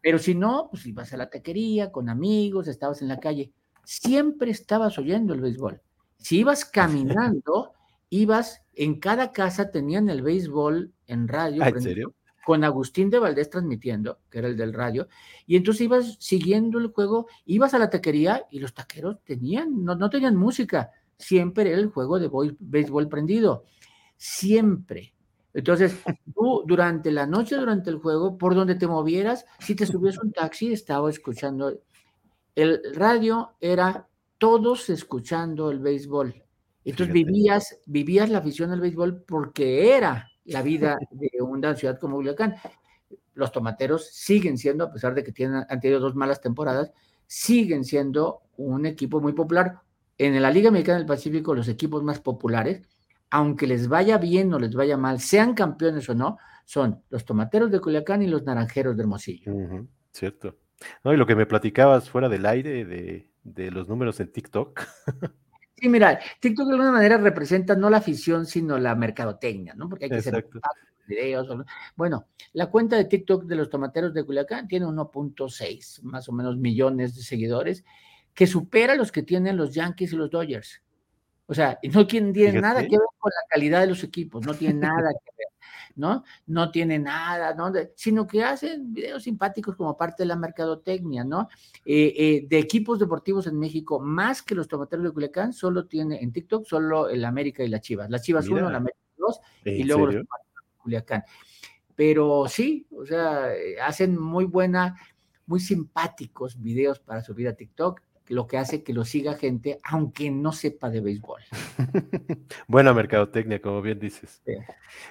Pero si no, pues ibas a la taquería con amigos, estabas en la calle. Siempre estabas oyendo el béisbol. Si ibas caminando, ibas, en cada casa tenían el béisbol en radio. Ah, ¿En serio? Con Agustín de Valdés transmitiendo, que era el del radio, y entonces ibas siguiendo el juego, ibas a la taquería y los taqueros tenían, no, no tenían música, siempre era el juego de béisbol prendido, siempre. Entonces, tú durante la noche, durante el juego, por donde te movieras, si te subías un taxi, estaba escuchando. El radio era todos escuchando el béisbol. Entonces vivías, vivías la afición al béisbol porque era la vida de una ciudad como Culiacán. Los tomateros siguen siendo, a pesar de que tienen, han tenido dos malas temporadas, siguen siendo un equipo muy popular. En la Liga Mexicana del Pacífico, los equipos más populares, aunque les vaya bien o les vaya mal, sean campeones o no, son los tomateros de Culiacán y los naranjeros de Hermosillo. cierto. No, y lo que me platicabas fuera del aire de, de los números en TikTok. Sí, mira, TikTok de alguna manera representa no la afición, sino la mercadotecnia, ¿no? Porque hay que hacer videos. Bueno, la cuenta de TikTok de los tomateros de Culiacán tiene 1.6, más o menos millones de seguidores, que supera los que tienen los Yankees y los Dodgers. O sea, no tiene nada que ver con la calidad de los equipos, no tiene nada que ver. ¿No? No tiene nada, ¿no? sino que hacen videos simpáticos como parte de la mercadotecnia, ¿no? Eh, eh, de equipos deportivos en México, más que los tomateros de Culiacán, solo tiene en TikTok solo el América y la Chivas. Las Chivas 1, la América 2 y luego los tomateros de Culiacán. Pero sí, o sea, eh, hacen muy buena, muy simpáticos videos para subir a TikTok lo que hace que lo siga gente, aunque no sepa de béisbol. Buena mercadotecnia, como bien dices.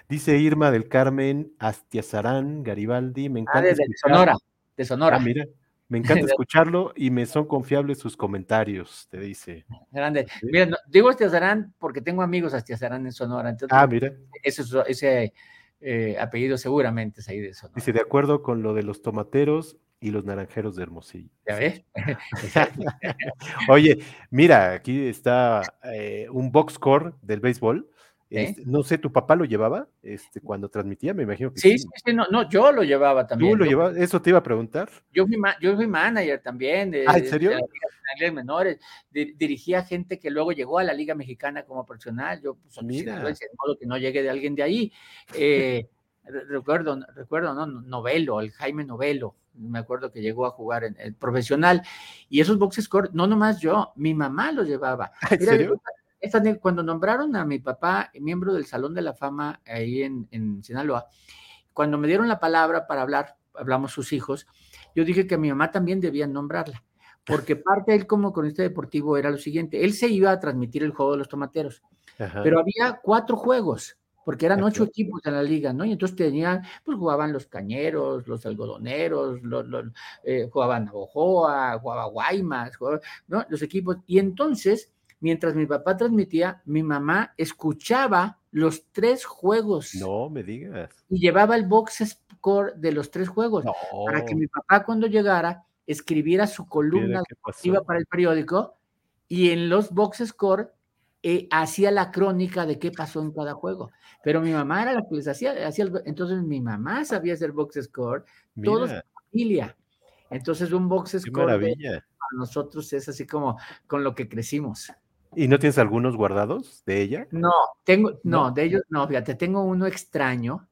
Dice Irma del Carmen Astiazarán Garibaldi, me ah, encanta. de, Sonora, de Sonora. Ah, mira, me encanta escucharlo y me son confiables sus comentarios, te dice. Grande. Mira, digo Astiazarán porque tengo amigos Astiazarán en Sonora. ah, mira. Ese, ese eh, apellido seguramente es ahí de Sonora. Dice, de acuerdo con lo de los tomateros, y los naranjeros de Hermosillo. ¿Ya ves? Oye, mira, aquí está eh, un box score del béisbol. Este, no sé, ¿tu papá lo llevaba este, cuando transmitía? Me imagino que sí. Sí, sí, no, no, yo lo llevaba también. ¿Tú lo llevabas? Eso te iba a preguntar. Yo fui, yo fui manager también. De, ¿Ah, en serio? De, menores. dirigía gente que luego llegó a la Liga Mexicana como profesional. Yo, pues, Mira. de modo que no llegue de alguien de ahí. Eh, recuerdo, recuerdo, ¿no? Novelo, el Jaime Novelo, me acuerdo que llegó a jugar en el profesional, y esos box score, no nomás yo, mi mamá los llevaba. cuando nombraron a mi papá miembro del Salón de la Fama ahí en, en Sinaloa, cuando me dieron la palabra para hablar, hablamos sus hijos, yo dije que mi mamá también debía nombrarla, porque parte de él como cronista deportivo era lo siguiente, él se iba a transmitir el juego de los tomateros, pero había cuatro juegos, porque eran ocho equipos en la liga, ¿no? Y entonces tenían, pues jugaban los cañeros, los algodoneros, los, eh, jugaban Ojoa, jugaba Guaymas, ¿no? Los equipos. Y entonces, mientras mi papá transmitía, mi mamá escuchaba los tres juegos. No me digas. Y llevaba el box score de los tres juegos. Para que mi papá cuando llegara escribiera su columna iba para el periódico y en los box score eh, hacía la crónica de qué pasó en cada juego. Pero mi mamá era la que les hacía, hacía entonces mi mamá sabía hacer box score, todos familia. Entonces un box score para nosotros es así como con lo que crecimos. ¿Y no tienes algunos guardados de ella? No, tengo, no, de ellos no, fíjate, tengo uno extraño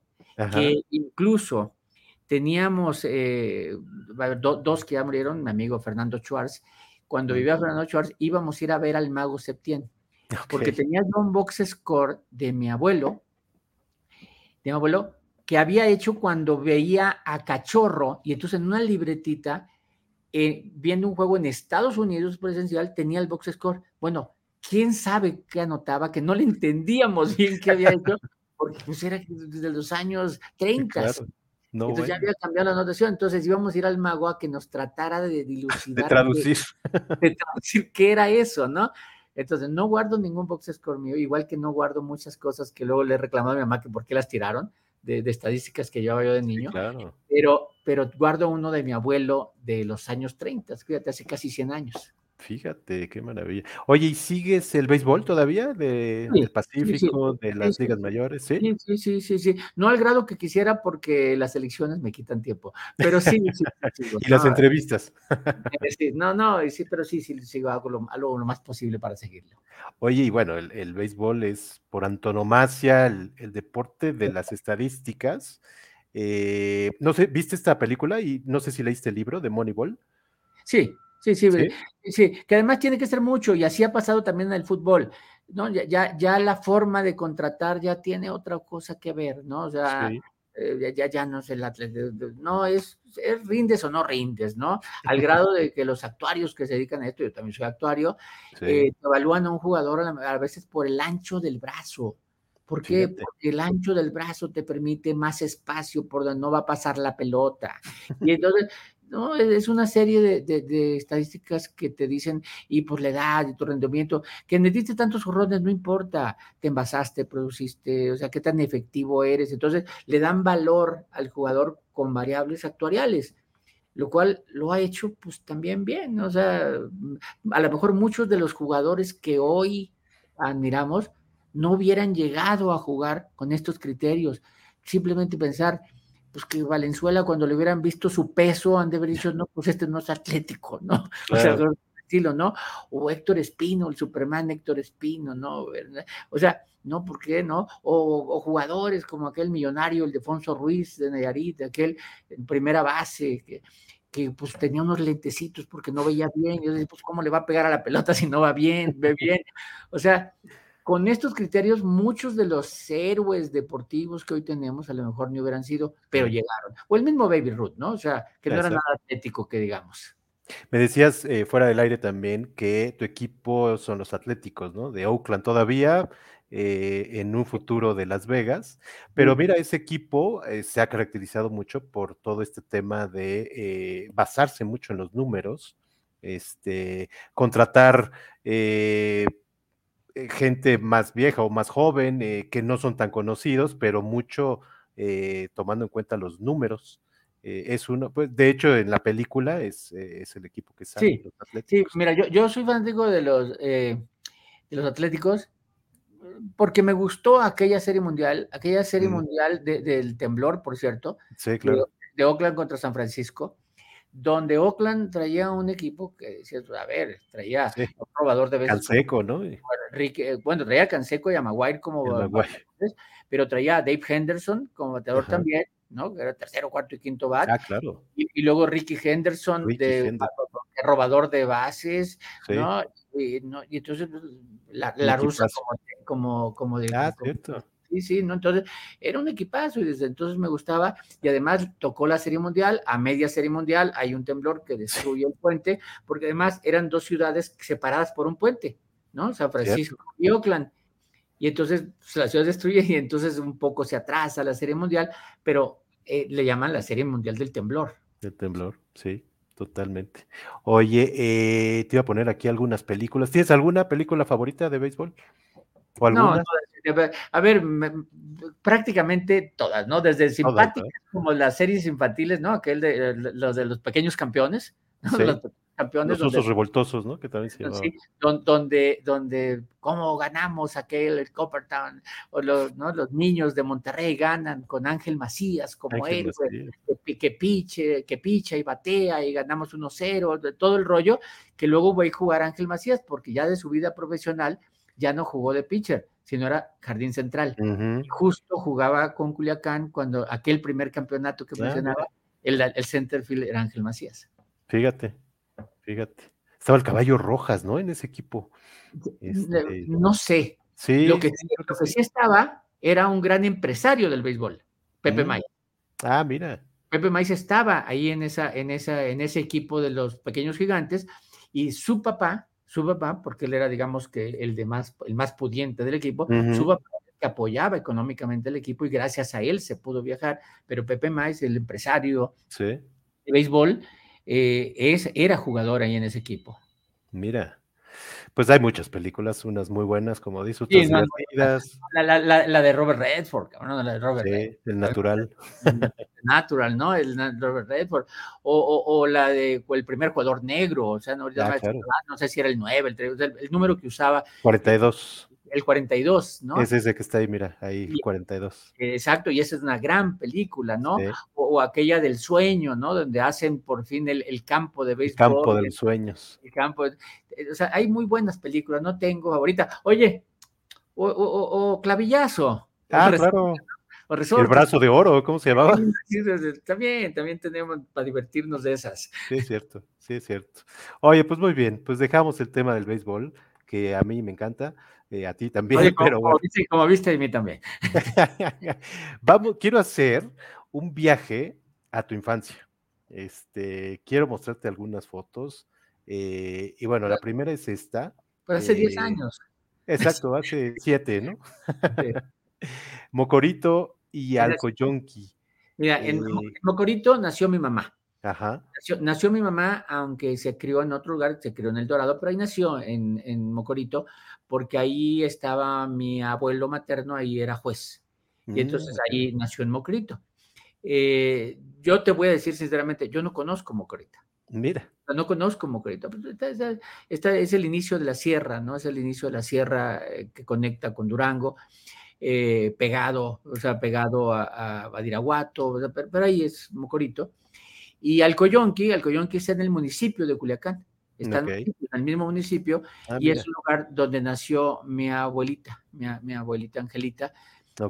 que incluso teníamos eh, dos que ya murieron, mi amigo Fernando Schwartz. Cuando vivía Fernando Schwartz, íbamos a ir a ver al mago Septién. Porque tenía un box score de mi abuelo, de mi abuelo, que había hecho cuando veía a Cachorro, y entonces en una libretita, eh, viendo un juego en Estados Unidos presencial, tenía el box score. Bueno, quién sabe qué anotaba, que no le entendíamos bien qué había hecho, porque pues era desde los años 30. entonces ya había cambiado la anotación, entonces íbamos a ir al mago a que nos tratara de dilucidar. De traducir. de traducir qué era eso, ¿no? Entonces, no guardo ningún box score mío, igual que no guardo muchas cosas que luego le he reclamado a mi mamá que por qué las tiraron, de, estadísticas que llevaba yo de niño. claro. pero, pero guardo uno de mi abuelo de los años 30, fíjate, hace casi 100 años. Fíjate, qué maravilla. Oye, ¿y sigues el béisbol todavía de, del Pacífico, de las ligas mayores? ¿sí? ¿sí? Sí, sí, sí, No al grado que quisiera porque las elecciones me quitan tiempo, pero sí. sí, y las entrevistas. Eh, no, no, sí, pero sí, sí, sigo hago lo, lo, más posible para seguirlo. Oye, y bueno, el, béisbol es por antonomasia el, deporte de las estadísticas. Eh, no sé, ¿viste esta película? Y no sé si leíste el libro de Moneyball. Sí, Sí, sí, sí, que además tiene que ser mucho y así ha pasado también en el fútbol, ¿no? Ya, ya, ya la forma de contratar ya tiene otra cosa que ver, ¿no? O sea, eh, ya, ya no sé, el atleta, no, es, es, rindes o no rindes, ¿no? Al grado de que los actuarios que se dedican a esto, yo también soy actuario, eh, evalúan a un jugador a, veces por el ancho del brazo. ¿Por qué? Porque el ancho del brazo te permite más espacio por donde no va a pasar la pelota. Y entonces, no, es una serie de, estadísticas que te dicen, y por la edad y tu rendimiento, que necesites tantos jorrones, no importa, te envasaste, produciste, o sea, qué tan efectivo eres. Entonces, le dan valor al jugador con variables actuariales, lo cual lo ha hecho pues también bien. O sea, a lo mejor muchos de los jugadores que hoy admiramos no hubieran llegado a jugar con estos criterios. Simplemente pensar, pues que Valenzuela cuando le hubieran visto su peso han de haber dicho, no, pues este no es atlético, ¿no? O sea, estilo, ¿no? O Héctor Espino, el Superman Héctor Espino, ¿no? O sea, ¿no? ¿Por qué, no? O, jugadores como aquel millonario, el Defonso Ruiz de Nayarit, aquel en primera base, que, que pues tenía unos lentecitos porque no veía bien, y yo decía, pues cómo le va a pegar a la pelota si no va bien, ve bien. O sea, con estos criterios, muchos de los héroes deportivos que hoy tenemos a lo mejor no hubieran sido, pero llegaron. O el mismo Baby Ruth, ¿no? O sea, que no era nada atlético, que digamos. Me decías eh, fuera del aire también que tu equipo son los Atléticos, ¿no? De Oakland todavía, eh, en un futuro de Las Vegas. Pero mira, ese equipo eh, se ha caracterizado mucho por todo este tema de basarse mucho en los números, este, contratar eh, gente más vieja o más joven, eh, que no son tan conocidos, pero mucho eh, tomando en cuenta los números. es uno, pues de hecho en la película es, es el equipo que sale. Sí, los sí mira, yo, yo soy fanático de los, de los Atléticos porque me gustó aquella serie mundial, aquella serie mundial del temblor, por cierto, sí, claro. de Oakland contra San Francisco, donde Oakland traía un equipo que decía, a ver, traía un probador de veces. Canseco, ¿no? bueno, traía a Canseco y a Maguire como pero traía a Dave Henderson como bateador también, ¿no? Que era tercero, cuarto y quinto bat. Ah, claro. Y, luego Ricky Henderson, de, robador de bases, ¿no? Y, entonces pues, la, la rusa como, como, como de... Ah, cierto Sí, sí, ¿no? Entonces, era un equipazo y desde entonces me gustaba. Y además tocó la Serie Mundial, a media Serie Mundial hay un temblor que destruyó el puente, porque además eran dos ciudades separadas por un puente, ¿no? San Francisco y Oakland. Y entonces pues, la ciudad destruye y entonces un poco se atrasa la Serie Mundial, pero eh, le llaman la Serie Mundial del Temblor. Del temblor, sí, totalmente. Oye, eh, te iba a poner aquí algunas películas. ¿Tienes alguna película favorita de béisbol? No, a ver, prácticamente todas, ¿no? Desde simpáticas como las series infantiles, ¿no? Aquel de los de los pequeños campeones, Los campeones. Los revoltosos, ¿no? Que también se Sí, donde, donde, cómo ganamos aquel el Coppertown, o los, ¿no? los niños de Monterrey ganan con Ángel Macías como él, que, que, piche, que picha y batea y ganamos 1-0, todo el rollo, que luego voy a jugar Ángel Macías, porque ya de su vida profesional ya no jugó de pitcher, sino era jardín central. Justo jugaba con Culiacán cuando aquel primer campeonato que mencionaba, el, el centerfield era Ángel Macías. Fíjate, fíjate. Estaba el caballo Rojas, ¿no? En ese equipo. Este, no sé. Sí, lo que, sí. estaba era un gran empresario del béisbol, Pepe mm. Ah, mira. Pepe Maiz estaba ahí en, esa, en, esa, en ese equipo de los pequeños gigantes y su papá su papá, porque él era, digamos, que el, de más, el más pudiente del equipo, su papá que apoyaba económicamente el equipo y gracias a él se pudo viajar, pero Pepe Maiz, el empresario de béisbol, eh, es, era jugador ahí en ese equipo. Mira, Pues hay muchas películas, unas muy buenas, como dice, otras divertidas. La, de Robert Redford, ¿no? La de Robert sí, el natural. Natural, ¿no? El Robert Redford. O, la de el primer jugador negro, o sea, no, ah, no sé si era el 9, el, el, número que usaba. 42 el 42, ¿no? Es ese que está ahí, mira, ahí, 42. Exacto, y esa es una gran película, ¿no? O, aquella del sueño, ¿no? Donde hacen por fin el, campo de béisbol. El campo de los sueños. El campo, o sea, hay muy buenas películas, no tengo ahorita. Oye, o, Clavillazo. Ah, claro. el brazo de oro, ¿cómo se llamaba? también, también tenemos para divertirnos de esas. Sí, es cierto, sí, es cierto. Oye, pues muy bien, pues dejamos el tema del béisbol, que a mí me encanta. Eh, a ti también, pero como, viste, como viste, a mí también. Vamos, quiero hacer un viaje a tu infancia. Este, quiero mostrarte algunas fotos. Eh, y bueno, la primera es esta. Pero hace 10 eh, años. Exacto, hace 7, ¿no? Mocorito y Alcoyonqui. Mira, en Mocorito nació mi mamá. Ajá. Nació, mi mamá, aunque se crió en otro lugar, se crió en El Dorado, pero ahí nació en, en Mocorito, porque ahí estaba mi abuelo materno, ahí era juez. Y entonces mm, ahí nació en Mocorito. Eh, yo te voy a decir sinceramente, yo no conozco Mocorito. Mira. No conozco Mocorito. Esta, es el inicio de la sierra, ¿no? Es el inicio de la sierra eh, que conecta con Durango. Eh, pegado, o sea, pegado a, a Badiraguato, pero, ahí es Mocorito. Y Alcoyonqui, Alcoyonqui está en el municipio de Culiacán, está en el mismo municipio ah, y es un lugar donde nació mi abuelita, mi, abuelita Angelita.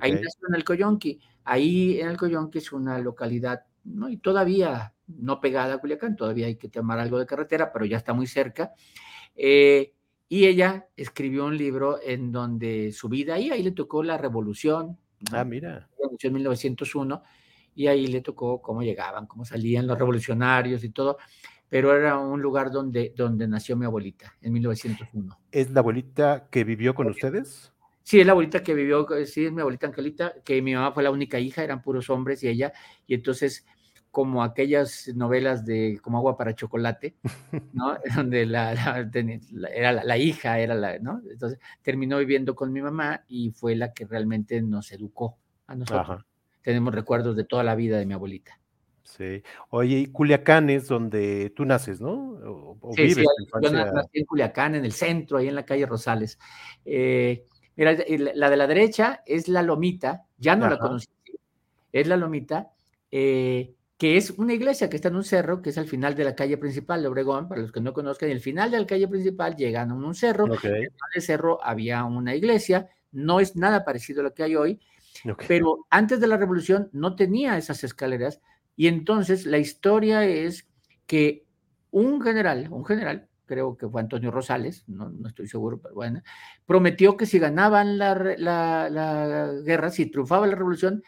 Ahí nació en Alcoyonqui. Ahí en Alcoyonqui es una localidad, ¿no? Y todavía no pegada a Culiacán, todavía hay que tomar algo de carretera, pero ya está muy cerca. Eh, y ella escribió un libro en donde su vida, ahí, ahí le tocó la revolución. Ah, mira. La revolución 1901 y ahí le tocó cómo llegaban, cómo salían los revolucionarios y todo, pero era un lugar donde, donde nació mi abuelita en 1901. ¿Es la abuelita que vivió con ustedes? Sí, es la abuelita que vivió, sí, es mi abuelita Angelita, que mi mamá fue la única hija, eran puros hombres y ella, y entonces como aquellas novelas de como agua para chocolate, ¿no? Donde la, era la, hija, era la, ¿no? Entonces terminó viviendo con mi mamá y fue la que realmente nos educó a nosotros tenemos recuerdos de toda la vida de mi abuelita. Sí. Oye, y Culiacán es donde tú naces, ¿no? sí, sí, yo nací en Culiacán, en el centro, ahí en la calle Rosales. Eh, mira, la de la derecha es la Lomita, ya no la conocí, es la Lomita, eh, que es una iglesia que está en un cerro, que es al final de la calle principal de Obregón, para los que no conozcan, el final de la calle principal llegan a un cerro, en el cerro había una iglesia, no es nada parecido a lo que hay hoy, pero antes de la revolución no tenía esas escaleras y entonces la historia es que un general, un general, creo que fue Antonio Rosales, no, estoy seguro, pero bueno, prometió que si ganaban la, la, guerra, si triunfaba la revolución,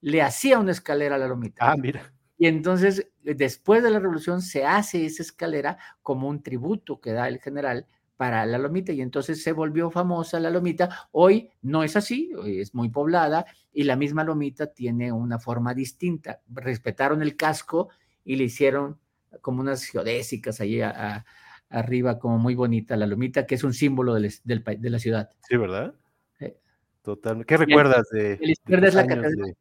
le hacía una escalera a la lomita. Ah, mira. Y entonces, después de la revolución, se hace esa escalera como un tributo que da el general para la lomita y entonces se volvió famosa la lomita. Hoy no es así, hoy es muy poblada y la misma lomita tiene una forma distinta. Respetaron el casco y le hicieron como unas geodésicas ahí arriba, como muy bonita la lomita, que es un símbolo de la ciudad. Sí, ¿verdad? Totalmente. ¿Qué recuerdas de... la izquierda es la catedral.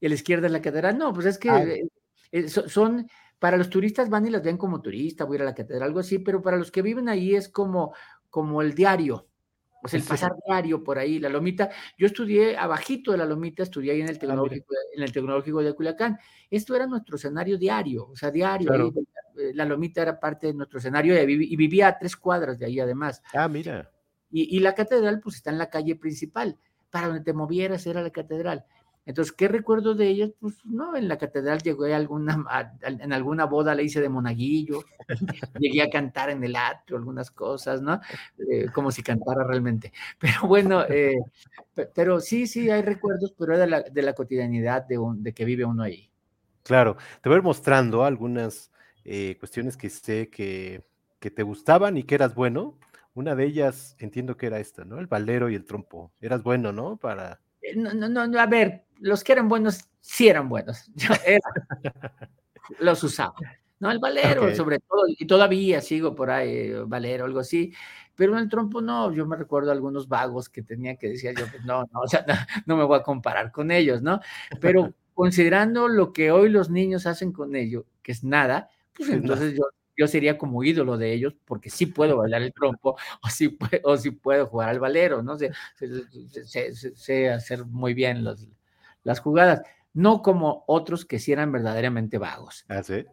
La izquierda es la catedral. No, pues es que ah. eh, eh, son para los turistas van y las ven como turista, voy a ir a la catedral, algo así, pero para los que viven ahí es como, como el diario, o sea, el pasar diario por ahí, la lomita. Yo estudié abajito de la lomita, estudié ahí en el ah, tecnológico, en el tecnológico de Culiacán. Esto era nuestro escenario diario, o sea, diario. Eh, la lomita era parte de nuestro escenario y vivía a tres cuadras de ahí además. Ah, mira. Y, y la catedral pues está en la calle principal. Para donde te movieras era la catedral. Entonces, ¿qué recuerdo de ellos? Pues no, en la catedral llegué a alguna, en alguna boda le hice de monaguillo, llegué a cantar en el atrio algunas cosas, ¿no? Eh, como si cantara realmente. Pero bueno, eh, pero sí, sí, hay recuerdos, pero es de la, la cotidianidad de, de que vive uno ahí. Claro, te voy a ir mostrando algunas eh, cuestiones que sé que, que te gustaban y que eras bueno. Una de ellas entiendo que era esta, ¿no? El valero y el trompo. Eras bueno, ¿no? Para no, no, no, a ver, los que eran buenos sí eran buenos. los usaba. ¿no? El valero, sobre todo, y todavía sigo por ahí, valero, algo así, pero en el trompo no, yo me recuerdo algunos vagos que tenía que decir yo, pues no, no, o sea, no, me voy a comparar con ellos, ¿no? Pero considerando lo que hoy los niños hacen con ello, que es nada, pues entonces yo, yo sería como ídolo de ellos porque sí puedo bailar el trompo o sí, o sí puedo jugar al valero, ¿no? Sé, sé, hacer muy bien las jugadas, no como otros que sí eran verdaderamente vagos. ¿Ah, sí?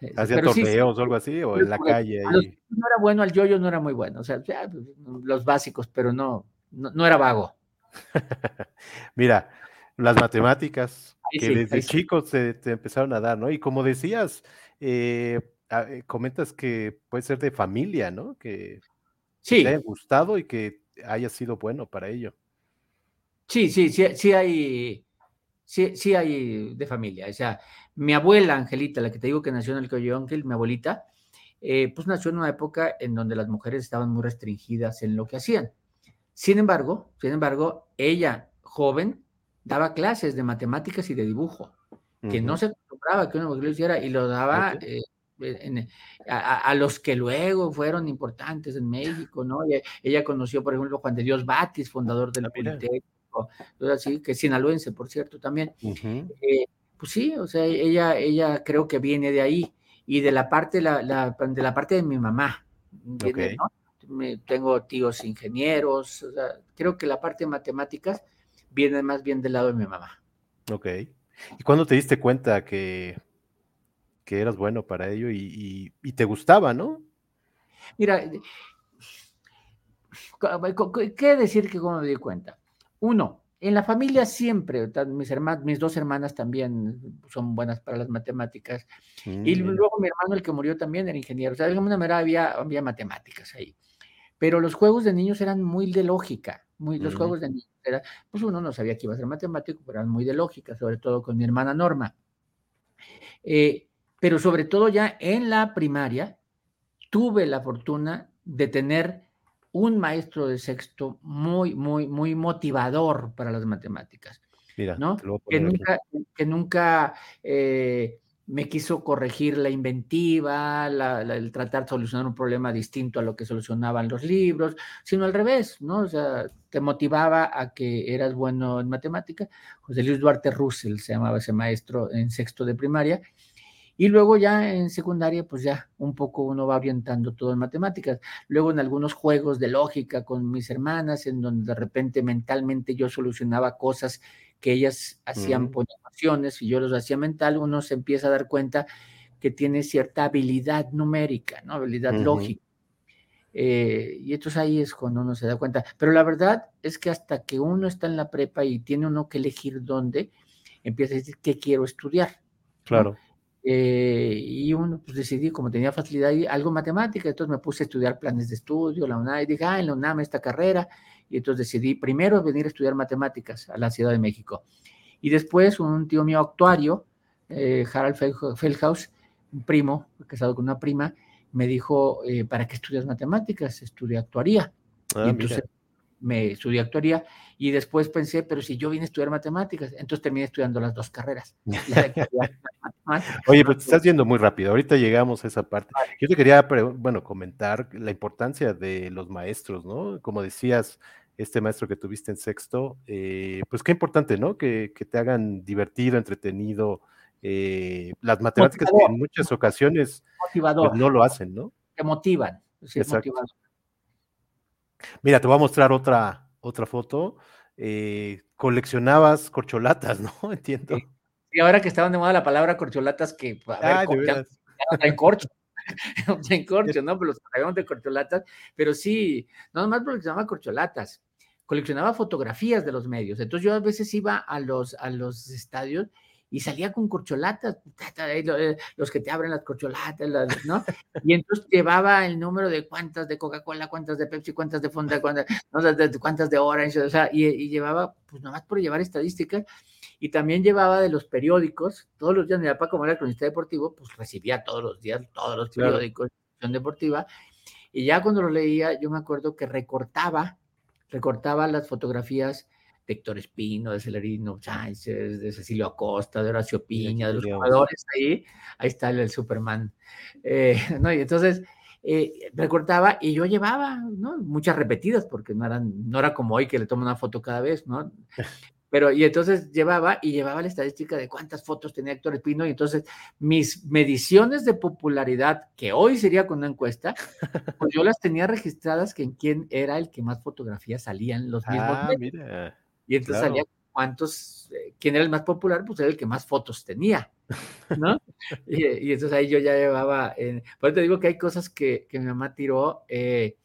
Eh, ¿Hacía torneos o algo así? ¿O en la calle? Ahí? No era bueno, al yoyo no era muy bueno. O sea, pues, los básicos, pero no, no, era vago. Mira, las matemáticas que desde chicos te, empezaron a dar, ¿no? Y como decías, eh, comentas que puede ser de familia, ¿no? Que, sí. te haya gustado y que haya sido bueno para ello. Sí, sí, sí, sí hay, sí, sí hay de familia. O sea, mi abuela, Angelita, la que te digo que nació en el Coyoonquil, mi abuelita, eh, pues nació en una época en donde las mujeres estaban muy restringidas en lo que hacían. Sin embargo, sin embargo, ella, joven, daba clases de matemáticas y de dibujo, que no se acostumbraba que una mujer lo hiciera y lo daba eh, a, los que luego fueron importantes en México, ¿no? Ella, conoció, por ejemplo, Juan de Dios Batis, fundador de la ah, Politécnico, así, que es sinaloense, por cierto, también. Pues sí, o sea, ella, ella creo que viene de ahí y de la parte, la, de la parte de mi mamá. tengo tíos ingenieros, creo que la parte de matemáticas viene más bien del lado de mi mamá. Ok. ¿Y cuándo te diste cuenta que, que eras bueno para ello y, y te gustaba, no? Mira, ¿qué decir que cómo me di cuenta? Uno, en la familia siempre, mis, hermanas, mis dos hermanas también son buenas para las matemáticas. Y mm. luego mi hermano, el que murió también, era ingeniero. O sea, de alguna manera había, había matemáticas ahí. Pero los juegos de niños eran muy de lógica. Muy, los juegos de niños eran, pues uno no sabía que iba a ser matemático, pero eran muy de lógica, sobre todo con mi hermana Norma. Eh, pero sobre todo ya en la primaria, tuve la fortuna de tener un maestro de sexto muy, muy, muy motivador para las matemáticas. Mira, ¿no? que, nunca, que nunca, eh, me quiso corregir la inventiva, el tratar de solucionar un problema distinto a lo que solucionaban los libros, sino al revés, ¿no? O sea, te motivaba a que eras bueno en matemáticas. José Luis Duarte Russell se llamaba ese maestro en sexto de primaria, y luego ya en secundaria, pues ya un poco uno va orientando todo en matemáticas. Luego en algunos juegos de lógica con mis hermanas, en donde de repente mentalmente yo solucionaba cosas que ellas hacían por emociones y yo los hacía mental, uno se empieza a dar cuenta que tiene cierta habilidad numérica, ¿no? Habilidad lógica. Eh, y entonces ahí es cuando uno se da cuenta. Pero la verdad es que hasta que uno está en la prepa y tiene uno que elegir dónde, empieza a decir qué quiero estudiar. Claro. Eh, y uno, pues decidí, como tenía facilidad y algo matemática, entonces me puse a estudiar planes de estudio, la UNAM, y dije, ah, en la UNAM esta carrera, y entonces decidí primero venir a estudiar matemáticas a la Ciudad de México. Y después un tío mío actuario, eh, Harald Feldhaus, un primo, casado con una prima, me dijo, eh, ¿para qué estudias matemáticas? Estudia actuaría. Ah, y entonces me estudié actuaría y después pensé, pero si yo vine a estudiar matemáticas, entonces terminé estudiando las dos carreras. Oye, pues te estás yendo muy rápido, ahorita llegamos a esa parte. Yo te quería, bueno, comentar la importancia de los maestros, ¿no? Como decías, este maestro que tuviste en sexto, eh, pues qué importante, ¿no? Que, te hagan divertido, entretenido, eh, las matemáticas que en muchas ocasiones pues, no lo hacen, ¿no? Te motivan. Mira, te voy a mostrar otra, otra foto. Eh, coleccionabas corcholatas, ¿no? Entiendo. Y ahora que estaban de moda la palabra corcholatas, que a ver, ya, no corcho. no corcho, ¿no? Pero los traíamos de corcholatas, pero sí, no nomás coleccionaba corcholatas, coleccionaba fotografías de los medios. Entonces yo a veces iba a los, a los estadios y salía con corcholatas, eh, los que te abren las corcholatas, ¿no? Y entonces llevaba el número de cuántas de Coca-Cola, cuántas de Pepsi, cuántas de Fonda, cuántas, de, cuántas de Orange, o sea, y, llevaba, pues nomás por llevar estadísticas, y también llevaba de los periódicos, todos los días, mi papá como era cronista deportivo, pues recibía todos los días todos los periódicos de deportiva, y ya cuando lo leía, yo me acuerdo que recortaba, recortaba las fotografías de Héctor Espino, de Celerino Sánchez, de Cecilio Acosta, de Horacio Piña, de los jugadores ahí, ahí está el, Superman. Eh, ¿no? Y entonces eh, recortaba y yo llevaba, ¿no? Muchas repetidas, porque no, eran, no era como hoy que le tomo una foto cada vez, ¿no? Pero, y entonces llevaba y llevaba la estadística de cuántas fotos tenía Héctor Espino, y entonces mis mediciones de popularidad, que hoy sería con una encuesta, pues yo las tenía registradas que en quién era el que más fotografías salían los mismos. Ah, mira. Y entonces salía cuántos, eh, quién era el más popular, pues era el que más fotos tenía, ¿no? y, entonces ahí yo ya llevaba, eh, por eso te digo que hay cosas que, que mi mamá tiró, eh,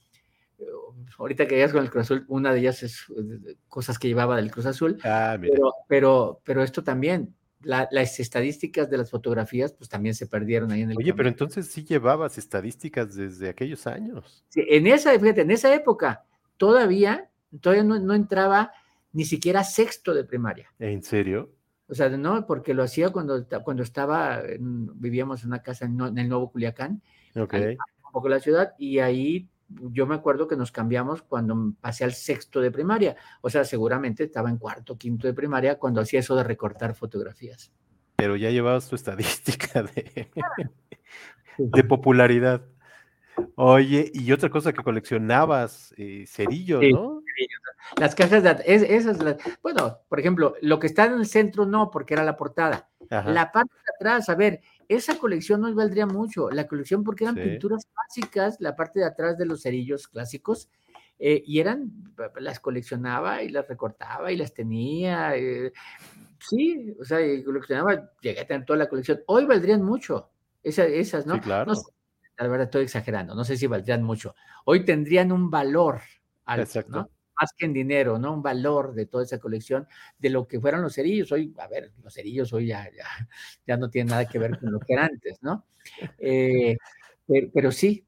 ahorita que llegas con el Cruz Azul, una de ellas es eh, cosas que llevaba del Cruz Azul, ah, pero, pero, pero esto también, las estadísticas de las fotografías, pues también se perdieron ahí en el. Oye, pero entonces sí llevabas estadísticas desde aquellos años. Sí, en esa, fíjate, en esa época todavía, todavía no, entraba ni siquiera sexto de primaria. ¿En serio? O sea, no, porque lo hacía cuando, cuando estaba, vivíamos en una casa en, el Nuevo Culiacán, Ok. un poco la ciudad, y ahí yo me acuerdo que nos cambiamos cuando pasé al sexto de primaria. O sea, seguramente estaba en cuarto, quinto de primaria cuando hacía eso de recortar fotografías. Pero ya llevabas tu estadística de, de popularidad. Oye, y otra cosa que coleccionabas, eh, cerillos, ¿no? Las cajas de esas, bueno, por ejemplo, lo que está en el centro no, porque era la portada. La parte de atrás, a ver, esa colección no valdría mucho. La colección, porque eran pinturas básicas, la parte de atrás de los cerillos clásicos, eh, y eran, las coleccionaba y las recortaba y las tenía. Eh, sí, o sea, y coleccionaba, llegué a tener toda la colección. Hoy valdrían mucho, esas, ¿no? Sí, claro. la verdad estoy exagerando, no sé si valdrían mucho. Hoy tendrían un valor alto, Exacto. ¿no? Más que en dinero, ¿no? Un valor de toda esa colección, de lo que fueron los cerillos. Hoy, a ver, los cerillos hoy ya, ya, no tienen nada que ver con lo que era antes, ¿no? Eh, pero, sí.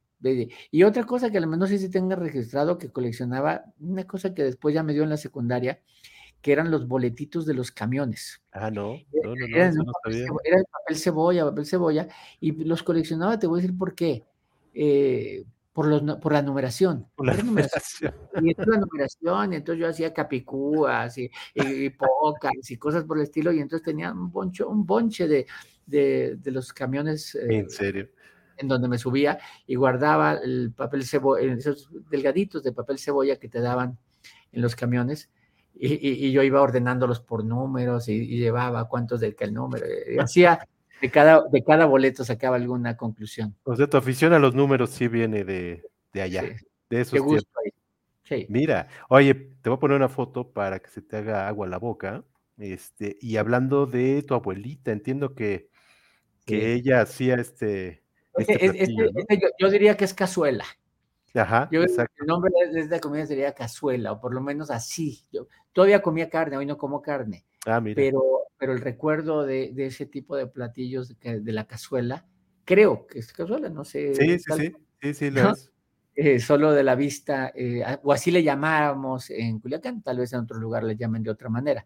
Y otra cosa que a lo menos sí se tenga registrado que coleccionaba, una cosa que después ya me dio en la secundaria, que eran los boletitos de los camiones. Ah, no, no, no, era, no, era el papel cebolla, papel cebolla, y los coleccionaba, te voy a decir por qué. Eh, por, los, por la numeración. Por la numeración. Y la numeración, y entonces yo hacía capicúas y, y, pocas y cosas por el estilo, y entonces tenía un, boncho, un bonche de, de, de los camiones. Eh, ¿En serio? En donde me subía y guardaba el papel cebolla, esos delgaditos de papel cebolla que te daban en los camiones. Y, y, yo iba ordenándolos por números y, llevaba cuántos del que el número. Y hacía de cada, de cada boleto sacaba alguna conclusión. O sea, tu afición a los números sí viene de, de allá, de esos tiempos. Sí. Mira, oye, te voy a poner una foto para que se te haga agua a la boca. Este, y hablando de tu abuelita, entiendo que, que ella hacía este. este, este, este yo, diría que es cazuela. Ajá, yo, exacto. El nombre de esta comida sería cazuela, o por lo menos así. Yo todavía comía carne, hoy no como carne. Ah, mira. Pero pero el recuerdo de, ese tipo de platillos de, la cazuela, creo que es cazuela, no sé. Sí, sí, sí, sí, sí, eh, solo de la vista, eh, o así le llamábamos en Culiacán, tal vez en otro lugar le llamen de otra manera,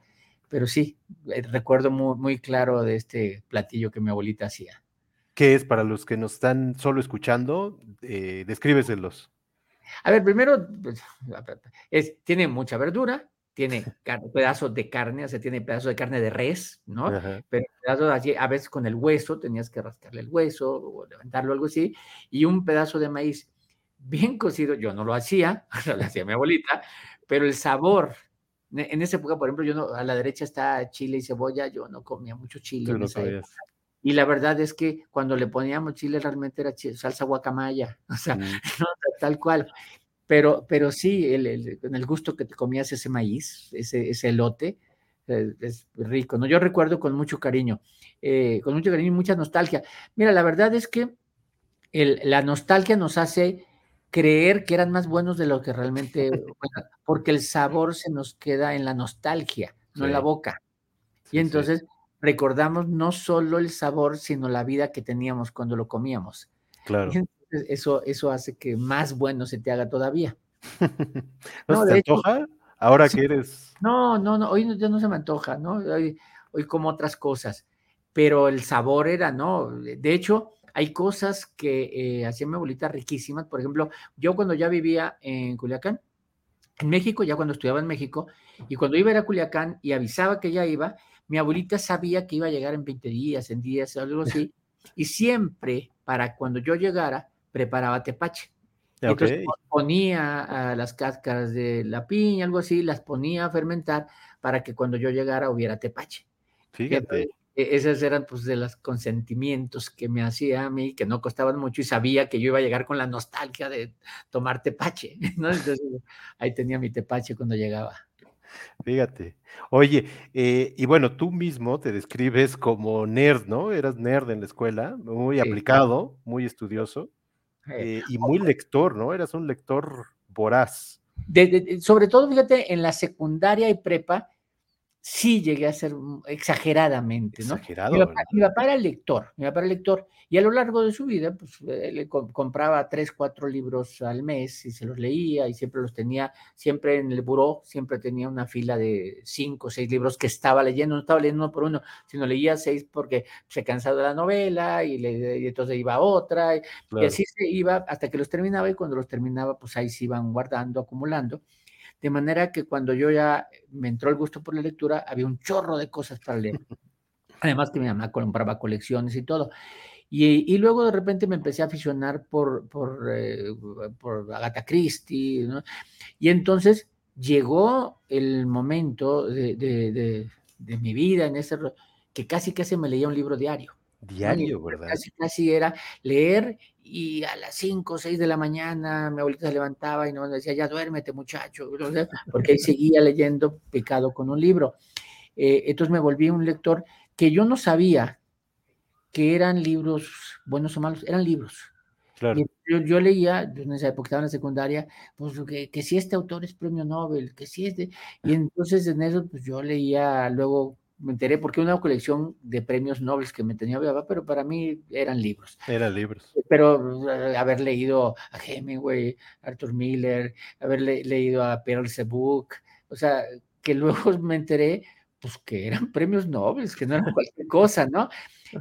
pero sí, eh, recuerdo muy, muy claro de este platillo que mi abuelita hacía. ¿Qué es para los que nos están solo escuchando? Eh, descríbeselos. A ver, primero, pues, es, tiene mucha verdura, tiene pedazos de carne, o sea, tiene pedazos de carne de res, ¿no? Pero pedazos así, a veces con el hueso, tenías que rascarle el hueso o levantarlo, algo así, y un pedazo de maíz bien cocido, yo no lo hacía, lo hacía mi abuelita, pero el sabor, en esa época, por ejemplo, yo no, a la derecha está chile y cebolla, yo no comía mucho chile. En esa y la verdad es que cuando le poníamos chile realmente era salsa guacamaya, o sea, mm. tal cual. Pero, pero sí, el, el, gusto que te comías ese maíz, ese, ese elote, eh, es rico, ¿no? Yo recuerdo con mucho cariño, eh, con mucho cariño y mucha nostalgia. Mira, la verdad es que el, la nostalgia nos hace creer que eran más buenos de lo que realmente, porque el sabor se nos queda en la nostalgia, no en la boca. y entonces recordamos no solo el sabor, sino la vida que teníamos cuando lo comíamos. Claro eso, eso hace que más bueno se te haga todavía. ¿No, te antoja? Ahora que eres. No, no, no, hoy ya no se me antoja, ¿no? Hoy, hoy como otras cosas, pero el sabor era, ¿no? De hecho, hay cosas que eh, hacía mi abuelita riquísimas. Por ejemplo, yo cuando ya vivía en Culiacán, en México, ya cuando estudiaba en México, Y cuando iba a ir a Culiacán y avisaba que ya iba, mi abuelita sabía que iba a llegar en 20 días, en días, algo así, y siempre, para cuando yo llegara, preparaba tepache. Entonces ponía las cáscaras de la piña, algo así, las ponía a fermentar para que cuando yo llegara hubiera tepache. Fíjate. E, esos eran pues de los consentimientos que me hacía a mí, que no costaban mucho y sabía que yo iba a llegar con la nostalgia de tomar tepache, ¿no? Entonces ahí tenía mi tepache cuando llegaba. Fíjate. Oye, eh, y bueno, tú mismo te describes como nerd, ¿no? Eras nerd en la escuela, muy aplicado, muy estudioso eh, y muy lector, ¿no? Eras un lector voraz. sobre todo, fíjate, en la secundaria y prepa, sí llegué a ser exageradamente, ¿no? Exagerado. Mi papá, era lector, mi papá era lector, y a lo largo de su vida, pues le compraba tres, cuatro libros al mes y se los leía y siempre los tenía, siempre en el buró, siempre tenía una fila de cinco, seis libros que estaba leyendo, no estaba leyendo uno por uno, sino leía seis porque se cansaba de la novela y, le, entonces iba a otra, y, y así se iba hasta que los terminaba y cuando los terminaba, pues ahí se iban guardando, acumulando. De manera que cuando yo ya me entró el gusto por la lectura, había un chorro de cosas para leer. Además que mi mamá compraba colecciones y todo. Y, luego de repente me empecé a aficionar por, por, eh, por Agatha Christie, ¿no? Y entonces llegó el momento de, de, de, mi vida en ese que casi casi me leía un libro diario. Diario, ¿verdad? Casi casi era leer y a las 5 o 6 de la mañana mi abuelita se levantaba y nos decía, ya duérmete muchacho, porque ahí seguía leyendo picado con un libro. Eh, entonces me volví un lector que yo no sabía que eran libros buenos o malos, eran libros. Claro. Yo, leía, en esa época estaba en la secundaria, pues que, que, si este autor es premio Nobel, que si este, y entonces en eso pues yo leía luego me enteré porque una colección de premios Nobel que me tenía pero para mí eran libros. Eran libros. Pero eh, haber leído a Hemingway, Arthur Miller, haber leído a Pearl Book, o sea, que luego me enteré pues que eran premios Nobel, que no eran cualquier cosa, ¿no?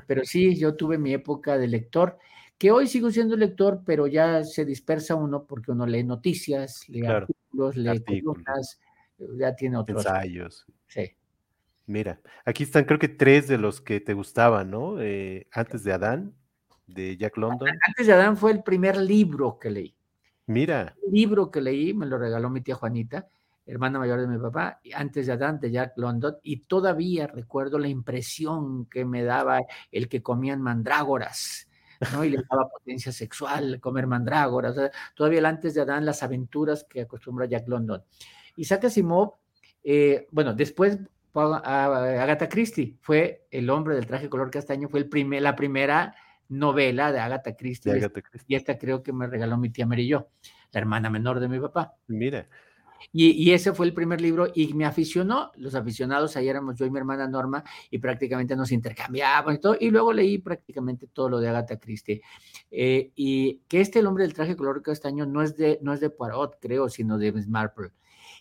Pero sí, yo tuve mi época de lector, que hoy sigo siendo lector, pero ya se dispersa uno porque uno lee noticias, lee artículos, lee columnas, ya tiene otros. Ensayos. Sí. Mira, aquí están creo que tres de los que te gustaban, ¿no? Eh, antes de Adán, de Jack London. Antes de Adán fue el primer libro que leí. Mira. El libro que leí me lo regaló mi tía Juanita, hermana mayor de mi papá, antes de Adán, de Jack London, y todavía recuerdo la impresión que me daba el que comían mandrágoras. ¿no? Y le daba potencia sexual comer mandrágoras. todavía el antes de Adán, las aventuras que acostumbra Jack London. Isaac Asimov, eh, bueno, después Agatha Christie. Fue El hombre del traje color castaño, fue el primer, la primera novela de Agatha Christie. Y esta creo que me regaló mi tía Mary yo, la hermana menor de mi papá. Mira. Y, ese fue el primer libro y me aficionó. Los aficionados, ahí éramos yo y mi hermana Norma y prácticamente nos intercambiábamos y todo. Y luego leí prácticamente todo lo de Agatha Christie. Eh, y que este El hombre del traje color castaño no es de, no es de Poirot, creo, sino de Miss Marple.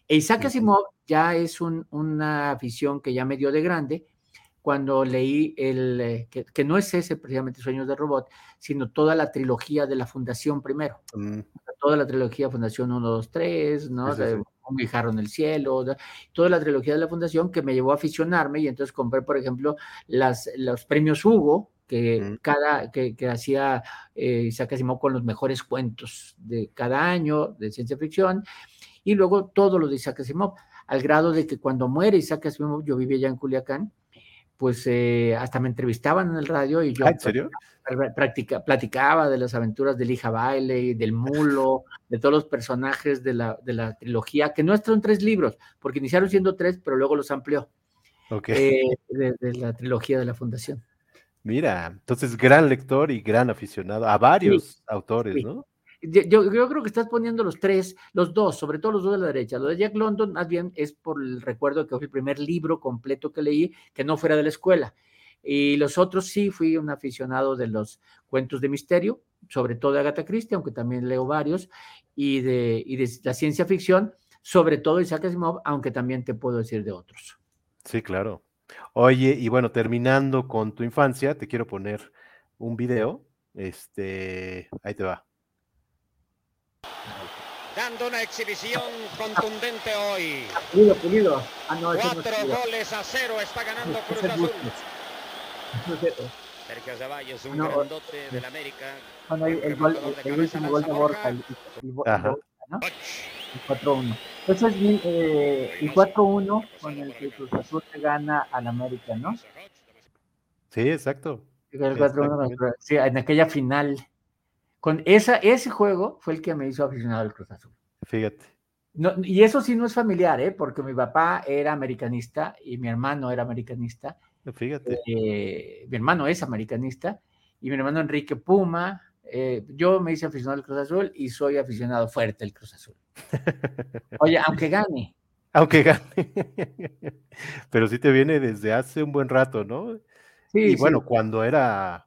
E Isaac Asimov ya es una afición que ya me dio de grande cuando leí el, eh, que, no es ese precisamente Sueños de Robot, sino toda la trilogía de la Fundación primero. Mm. Toda la trilogía Fundación 1, 2, 3, ¿no? Un guijarro en el cielo, toda la trilogía de la Fundación que me llevó a aficionarme y entonces compré, por ejemplo, las, los premios Hugo, que mm. cada que, que hacía eh, Isaac Asimov con los mejores cuentos de cada año de ciencia ficción y luego todo lo de Isaac Asimov, al grado de que cuando muere Isaac Asimov, yo vivía ya en Culiacán, pues eh, hasta me entrevistaban en el radio y yo ¿Ah, ¿En serio? platicaba de las aventuras del hija baile, del mulo, de todos los personajes de la, de la trilogía, que no son tres libros, porque iniciaron siendo tres, pero luego los amplió. Eh, de, la trilogía de la Fundación. Mira, entonces gran lector y gran aficionado a varios autores, ¿no? Yo, creo que estás poniendo los tres, los dos, sobre todo los dos de la derecha. Lo de Jack London, más bien, es por el recuerdo que fue el primer libro completo que leí que no fuera de la escuela. Y los otros sí, fui un aficionado de los cuentos de misterio, sobre todo de Agatha Christie, aunque también leo varios, y de, y de la ciencia ficción, sobre todo Isaac Asimov, aunque también te puedo decir de otros. Sí, claro. Oye, y bueno, terminando con tu infancia, te quiero poner un video. Este, ahí te va. Dando una exhibición contundente hoy. Pulido, pulido. Ah, no, Cuatro no goles a cero está ganando Cruz Azul. Sergio Ceballos, un no, grandote del América. Bueno, el, el, gol, el, el último gol de Borja, el, el, Borja, ¿no? El 4-1. Eso es eh, el 4-1 con el que Cruz Azul le gana al América, ¿no? Sí, exacto. El 4-1, sí, en aquella final con esa, ese juego fue el que me hizo aficionado al Cruz Azul. Fíjate. No, y eso sí no es familiar, ¿eh? porque mi papá era americanista y mi hermano era americanista. Fíjate. Eh, mi hermano es americanista y mi hermano Enrique Puma. Eh, yo me hice aficionado al Cruz Azul y soy aficionado fuerte al Cruz Azul. Oye, aunque gane. Aunque gane. Pero sí te viene desde hace un buen rato, ¿no? Sí. Y bueno, cuando era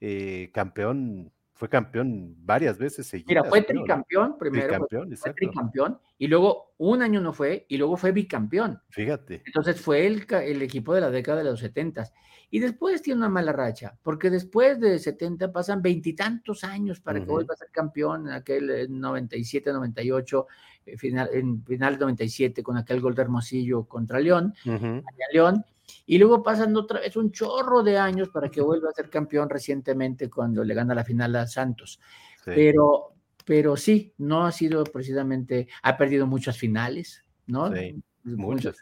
eh, campeón fue campeón varias veces seguidas. Mira, fue tricampeón primero. Tricampeón, fue, tricampeón y luego un año no fue y luego fue bicampeón. Fíjate. Entonces fue el, el equipo de la década de los setentas. Y después tiene una mala racha, porque después de 70 pasan veintitantos años para que vuelva a ser campeón en aquel 97, 98, eh, final, en final 97 con aquel gol de Hermosillo contra León, León, y luego pasan otra vez un chorro de años para que vuelva a ser campeón recientemente cuando le gana la final a Santos. Pero, pero sí, no ha sido precisamente, ha perdido muchas finales, ¿no? Sí. Muchas.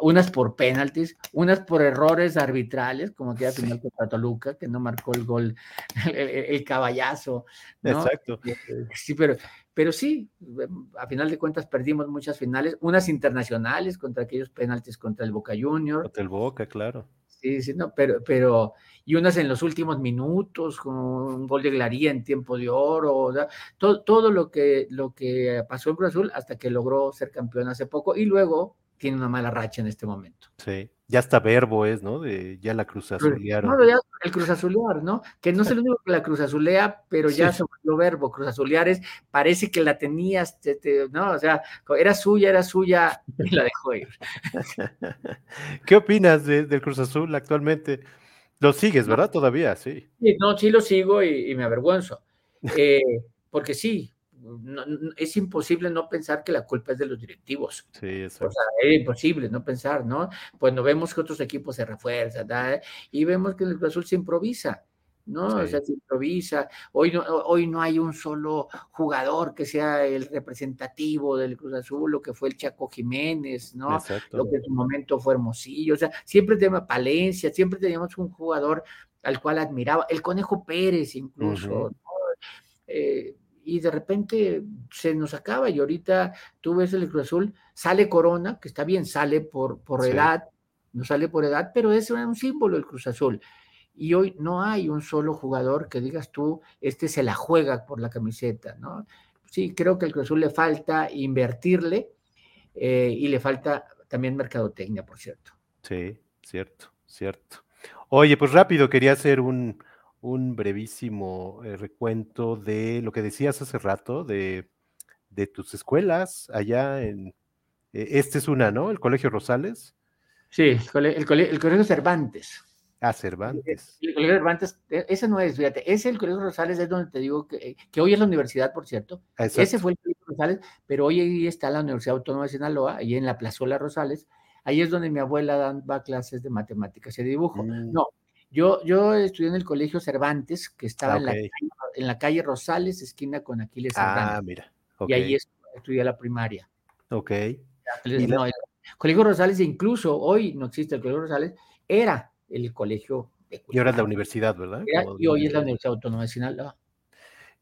Unas por penaltis, unas por errores arbitrales, como que sí. final contra Toluca, que no marcó el gol, el, el caballazo. ¿no? Exacto. Sí, pero, pero sí, a final de cuentas perdimos muchas finales, unas internacionales contra aquellos penaltis contra el Boca Junior. Contra el Boca, claro. Sí, sí, no, pero, pero, y unas en los últimos minutos, con un gol de Glaría en tiempo de oro, todo, todo lo que, lo que pasó en Cruz hasta que logró ser campeón hace poco, y luego tiene una mala racha en este momento. Sí, ya está verbo es, ¿no? De ya la Cruz Azulearon. No, ya el Cruz Azulear, ¿no? Que no es el único que la Cruz Azulea, pero ya sí. se volvió verbo. Cruz Azulear es, parece que la tenías, te, te, ¿no? O sea, era suya, era suya y la dejó ir. ¿Qué opinas de, del Cruz Azul actualmente? Lo sigues, ¿verdad? Todavía, sí. sí no, sí lo sigo y, y me avergüenzo. Eh, porque sí, no, no, es imposible no pensar que la culpa es de los directivos. Sí, exacto. O sea, es imposible no pensar, ¿no? Cuando vemos que otros equipos se refuerzan, ¿verdad? y vemos que el Cruz Azul se improvisa, ¿no? Sí. O sea, se improvisa. Hoy no, hoy no hay un solo jugador que sea el representativo del Cruz Azul, lo que fue el Chaco Jiménez, ¿no? Exacto. Lo que en su momento fue Hermosillo. O sea, siempre tenemos Palencia, siempre teníamos un jugador al cual admiraba, el Conejo Pérez incluso, uh -huh. ¿no? eh, y de repente se nos acaba y ahorita tú ves el Cruz Azul, sale Corona, que está bien, sale por, por sí. edad, no sale por edad, pero es un símbolo el Cruz Azul. Y hoy no hay un solo jugador que digas tú, este se la juega por la camiseta, ¿no? Sí, creo que al Cruz Azul le falta invertirle eh, y le falta también mercadotecnia, por cierto. Sí, cierto, cierto. Oye, pues rápido, quería hacer un, un brevísimo eh, recuento de lo que decías hace rato, de, de tus escuelas allá en... Eh, este es una, ¿no? El Colegio Rosales. Sí, el, cole, el, cole, el Colegio Cervantes. Ah, Cervantes. El, el, Colegio Cervantes, e, ese no es, fíjate, ese el Colegio Rosales es donde te digo que, que hoy es la universidad, por cierto. Exacto. Ese fue el Colegio Rosales, pero hoy ahí está la Universidad Autónoma de Sinaloa, ahí en la Plazuela Rosales. Ahí es donde mi abuela daba clases de matemáticas y de dibujo. Mm. No, yo, yo estudié en el Colegio Cervantes, que estaba ah, okay. en, la calle, en, la calle, Rosales, esquina con Aquiles Cervantes. Ah, mira. Okay. Y ahí estudié la primaria. Ok. No, el Colegio Rosales, incluso hoy no existe el Colegio Rosales, era el colegio de Y ahora es la universidad, ¿verdad? Era, y hoy es la Universidad Autónoma de Sinaloa.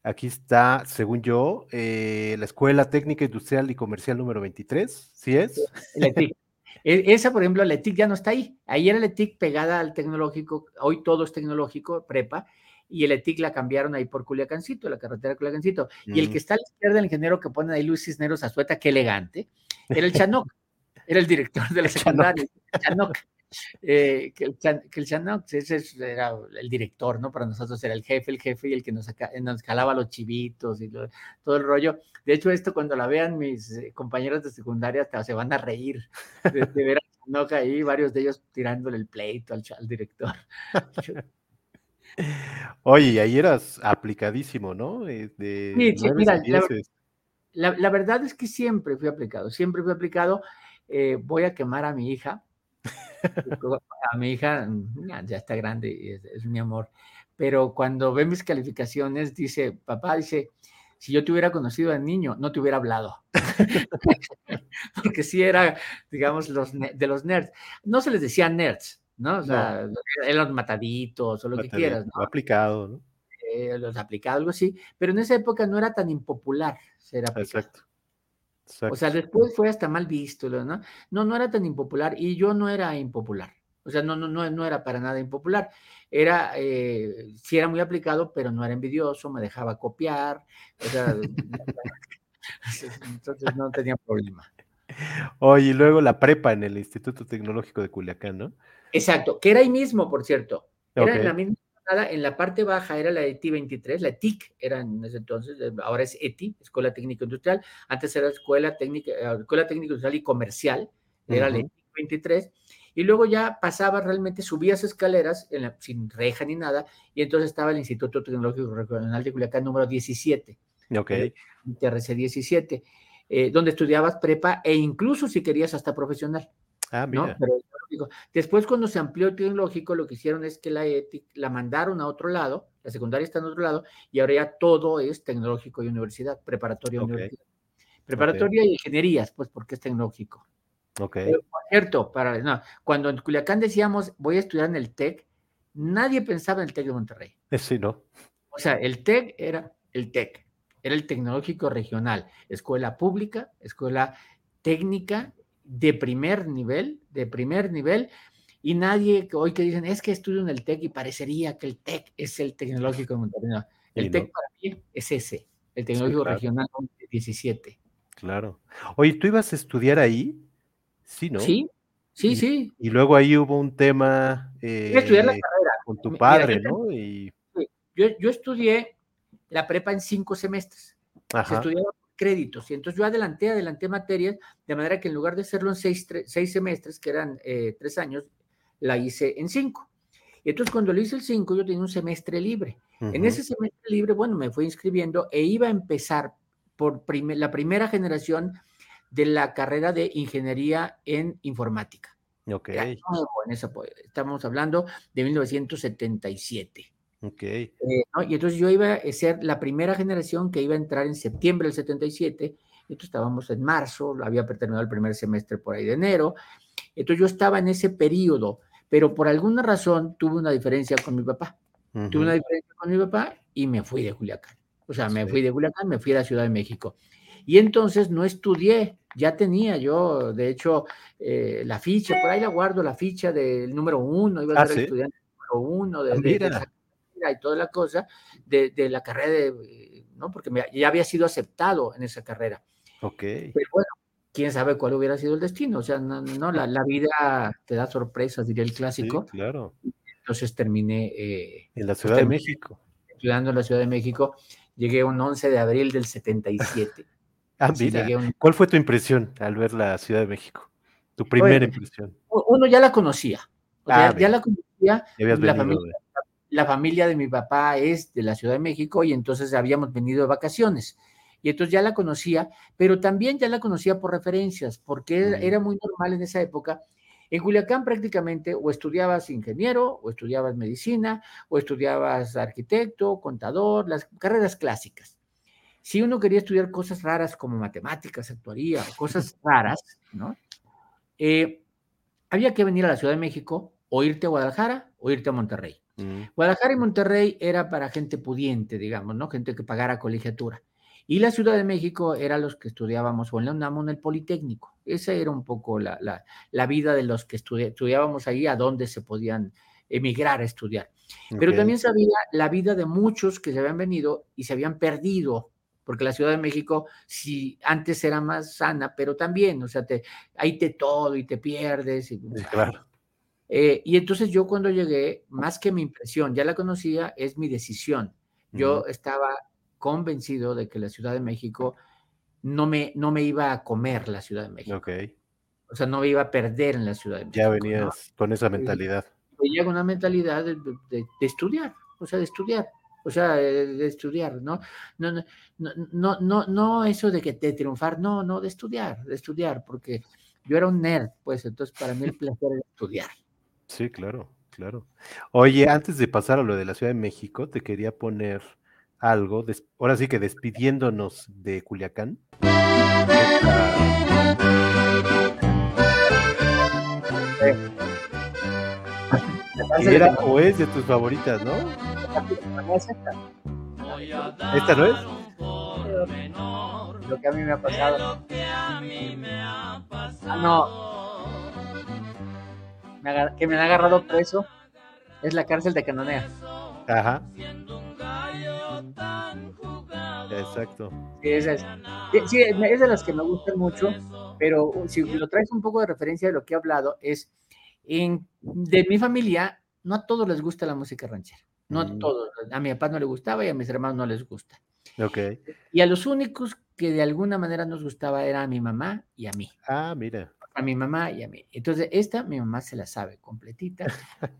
Aquí está, según yo, eh, la Escuela Técnica Industrial y Comercial número 23, ¿sí es? La. E, esa, por ejemplo, la ETIC ya no está ahí. Ahí era la ETIC pegada al tecnológico, hoy todo es tecnológico, prepa, y el ETIC la cambiaron ahí por Culiacancito, la carretera de Culiacancito. Mm. Y el que está a la izquierda, el ingeniero que pone ahí Luis Cisneros Azueta, qué elegante, era el Chanoc, era el director de la secundaria, Chanoc. Eh, que, el, que el Chanoc, ese era el director, ¿no? Para nosotros era el jefe, el jefe y el que nos, nos jalaba los chivitos y lo, todo el rollo. De hecho, esto cuando la vean mis eh, compañeros de secundaria hasta se van a reír de, de ver a Chanoc ahí, varios de ellos tirándole el pleito al, al director. Oye, y ahí eras aplicadísimo, ¿no? Eh, de sí, sí mira, la, la, verdad es que siempre fui aplicado, siempre fui aplicado. Eh, voy a quemar a mi hija. a mi hija ya está grande, es, mi amor. Pero cuando ve mis calificaciones, dice, papá, dice, si yo te hubiera conocido al niño, no te hubiera hablado. Porque sí era, digamos, los, de los nerds. No se les decía nerds, ¿no? O sea, eran los mataditos o lo que quieras, ¿no? Aplicado, ¿no? Eh, los aplicados, algo así. Pero en esa época no era tan impopular ser aplicado. Exacto. O sea, después fue hasta mal visto, ¿no? No, no era tan impopular y yo no era impopular. O sea, no, no, no, no era para nada impopular. Era, eh, sí era muy aplicado, pero no era envidioso, me dejaba copiar. O sea, entonces no tenía problema. Oye, y luego la prepa en el Instituto Tecnológico de Culiacán, ¿no? Exacto, que era ahí mismo, por cierto. Era en la misma en la parte baja era la ETI 23, la TIC era en ese entonces, ahora es ETI, Escuela Técnica Industrial, antes era Escuela Técnica, eh, Escuela Técnica Industrial y Comercial, era la ETI 23, y luego ya pasaba realmente, subías escaleras sin reja ni nada, y entonces estaba el Instituto Tecnológico Regional de Culiacán número 17. Ok. TRC 17, eh, donde estudiabas prepa e incluso si querías hasta profesional. Ah, mira. Pero Después, cuando se amplió el tecnológico, lo que hicieron es que la ETIC la mandaron a otro lado, la secundaria está en otro lado, y ahora ya todo es tecnológico y universidad, preparatoria y universidad. Preparatoria y ingenierías, pues porque es tecnológico. Ok. por cierto, para, no, cuando en Culiacán decíamos voy a estudiar en el TEC, nadie pensaba en el TEC de Monterrey. Sí, ¿no? O sea, el TEC era el TEC, era el tecnológico regional, escuela pública, escuela técnica de primer nivel, de primer nivel, y nadie hoy que dicen, es que estudio en el TEC y parecería que el TEC es el tecnológico de Monterrey. el TEC para mí es ese, el tecnológico regional 17. Claro. Oye, ¿tú ibas a estudiar ahí? Sí, ¿no? Sí, sí, sí. Y luego ahí hubo un tema eh, estudiar la carrera. con tu padre, ¿no? Y... Yo, yo, estudié la prepa en cinco semestres. Se estudiaba créditos. Y entonces yo adelanté, adelanté materias, de manera que en lugar de hacerlo en seis, seis semestres, que eran eh, tres años, la hice en cinco. Y entonces cuando lo hice el cinco, yo tenía un semestre libre. En ese semestre libre, bueno, me fui inscribiendo e iba a empezar por la primera generación de la carrera de ingeniería en informática. Ok. estamos hablando de 1977. Ok. Eh, y entonces yo iba a ser la primera generación que iba a entrar en septiembre del 77, entonces estábamos en marzo, había terminado el primer semestre por ahí de enero, entonces yo estaba en ese periodo, pero por alguna razón tuve una diferencia con mi papá. Tuve una diferencia con mi papá y me fui de Culiacán. O sea, me fui de Culiacán, me fui a la Ciudad de México. Y entonces no estudié, ya tenía yo, de hecho, eh, la ficha, por ahí la guardo, la ficha del número uno, iba a ah, ser estudiante número uno de, ah, y toda la cosa de, la carrera, de, ¿no? Porque ya había sido aceptado en esa carrera. Ok. Pero bueno, quién sabe cuál hubiera sido el destino. O sea, no, la, la, vida te da sorpresas, diría el clásico. Sí, claro. Entonces terminé. Eh, en la pues, Ciudad de México. Estudiando en la Ciudad de México. Llegué un 11 de abril del 77. ah, mira. ¿Cuál fue tu impresión al ver la Ciudad de México? Tu primera impresión. Uno ya la conocía. O sea, ah, ya la conocía. La familia, la familia de mi papá es de la Ciudad de México y entonces habíamos venido de vacaciones. Y entonces ya la conocía, pero también ya la conocía por referencias, porque era muy normal en esa época. En Culiacán prácticamente o estudiabas ingeniero, o estudiabas medicina, o estudiabas arquitecto, contador, las carreras clásicas. Si uno quería estudiar cosas raras como matemáticas, actuaría, cosas raras, ¿no? Eh, había que venir a la Ciudad de México o irte a Guadalajara o irte a Monterrey. Mm. Guadalajara y Monterrey era para gente pudiente, digamos, ¿no? Gente que pagara colegiatura. Y la Ciudad de México era los que estudiábamos o en la UNAM en el Politécnico. Esa era un poco la, vida de los que estudiábamos ahí, a dónde se podían emigrar a estudiar. Pero también sabía la vida de muchos que se habían venido y se habían perdido, porque la Ciudad de México, si antes era más sana, pero también, o sea, te, ahí te todo y te pierdes. Y, claro. Eh, y entonces yo cuando llegué, más que mi impresión, ya la conocía, es mi decisión. Yo estaba convencido de que la Ciudad de México no me, no me iba a comer la Ciudad de México. O sea, no me iba a perder en la Ciudad de México. Ya venías con esa mentalidad. Venía con una mentalidad de, estudiar, o sea, de estudiar. o sea, de estudiar, ¿no? No, no, no, no, no eso de que de triunfar, no, no, de estudiar, de estudiar, porque yo era un nerd, pues entonces para mí el placer era estudiar. Sí, claro, claro. Oye, antes de pasar a lo de la Ciudad de México, te quería poner algo, ahora sí que despidiéndonos de Culiacán. Era o es de tus favoritas, ¿no? ¿Esta no es? Lo que a mí me ha pasado. Ah, no. Que me han agarrado preso es la cárcel de Cananea. Ajá. Exacto. Sí, es, sí, es de las que me gustan mucho, pero si lo traes un poco de referencia de lo que he hablado, es en, de mi familia, no a todos les gusta la música ranchera. No a mm. todos. A mi papá no le gustaba y a mis hermanos no les gusta. Ok. Y a los únicos que de alguna manera nos gustaba era a mi mamá y a mí. Ah, mira. A mi mamá y a mí. Entonces, esta mi mamá se la sabe completita.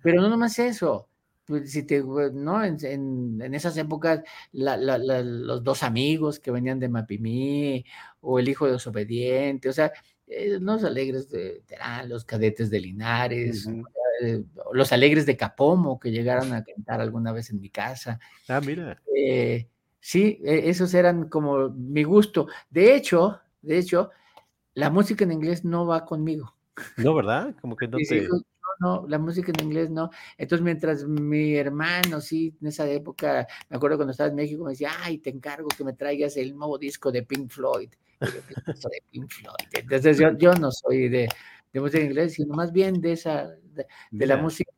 Pero no nomás eso. Pues si te, ¿no? En, en, esas épocas, los dos amigos que venían de Mapimí, o el hijo de desobediente, o sea, eh, los alegres de Terán, los cadetes de Linares, eh, los alegres de Capomo que llegaron a cantar alguna vez en mi casa. Ah, mira. Eh, sí, e, esos eran como mi gusto. De hecho, de hecho, la música en inglés no va conmigo. No, ¿verdad? Como que no te... no, no, la música en inglés no. Entonces, mientras mi hermano, sí, en esa época, me acuerdo cuando estaba en México, me decía, ay, te encargo que me traigas el nuevo disco de Pink Floyd. de Pink Floyd. Entonces, yo, yo no soy de, de música en inglés, sino más bien de esa, de, la música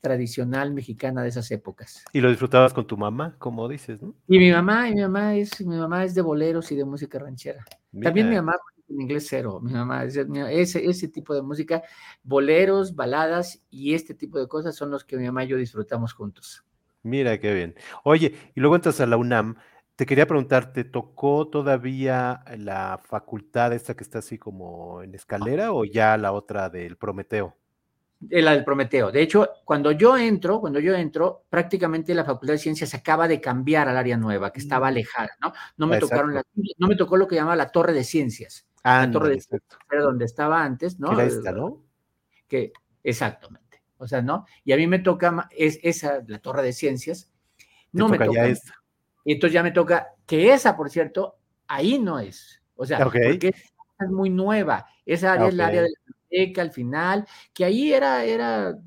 tradicional mexicana de esas épocas. ¿Y lo disfrutabas con tu mamá, como dices, no? Y mi mamá, y mi mamá es, mi mamá es de boleros y de música ranchera. También mi mamá en inglés cero, mi mamá, ese, ese tipo de música, boleros, baladas y este tipo de cosas son los que mi mamá y yo disfrutamos juntos. Mira qué bien. Oye, y luego entras a la UNAM, te quería preguntar, ¿te tocó todavía la facultad esta que está así como en escalera o ya la otra del Prometeo? la del Prometeo. De hecho, cuando yo entro, cuando yo entro, prácticamente la Facultad de Ciencias acaba de cambiar al área nueva, que estaba mm. alejada, ¿no? No me tocaron no me tocó lo que llamaba la Torre de Ciencias. Ah, la Torre de Ciencias era donde estaba antes, ¿no? Era esta, ¿no? Que, exactamente. O sea, ¿no? Y a mí me toca es esa, la Torre de Ciencias. No me toca. esta. Y entonces ya me toca, que esa, por cierto, ahí no es. O sea, porque es muy nueva. Esa área es la área de que al final, que ahí era, era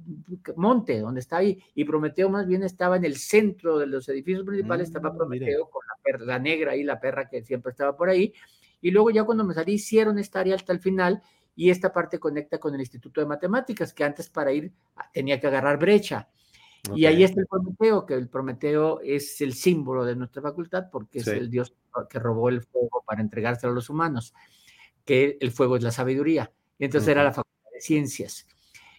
monte, donde está ahí, y Prometeo más bien estaba en el centro de los edificios principales, estaba mm, Prometeo con la perra negra y la perra que siempre estaba por ahí, y luego ya cuando me salí hicieron esta área hasta el final, y esta parte conecta con el Instituto de Matemáticas, que antes para ir ah, tenía que agarrar brecha. Y ahí está el Prometeo, que el Prometeo es el símbolo de nuestra facultad porque es el dios que robó el fuego para entregárselo a los humanos, que el fuego es la sabiduría. Y entonces era la Facultad de Ciencias.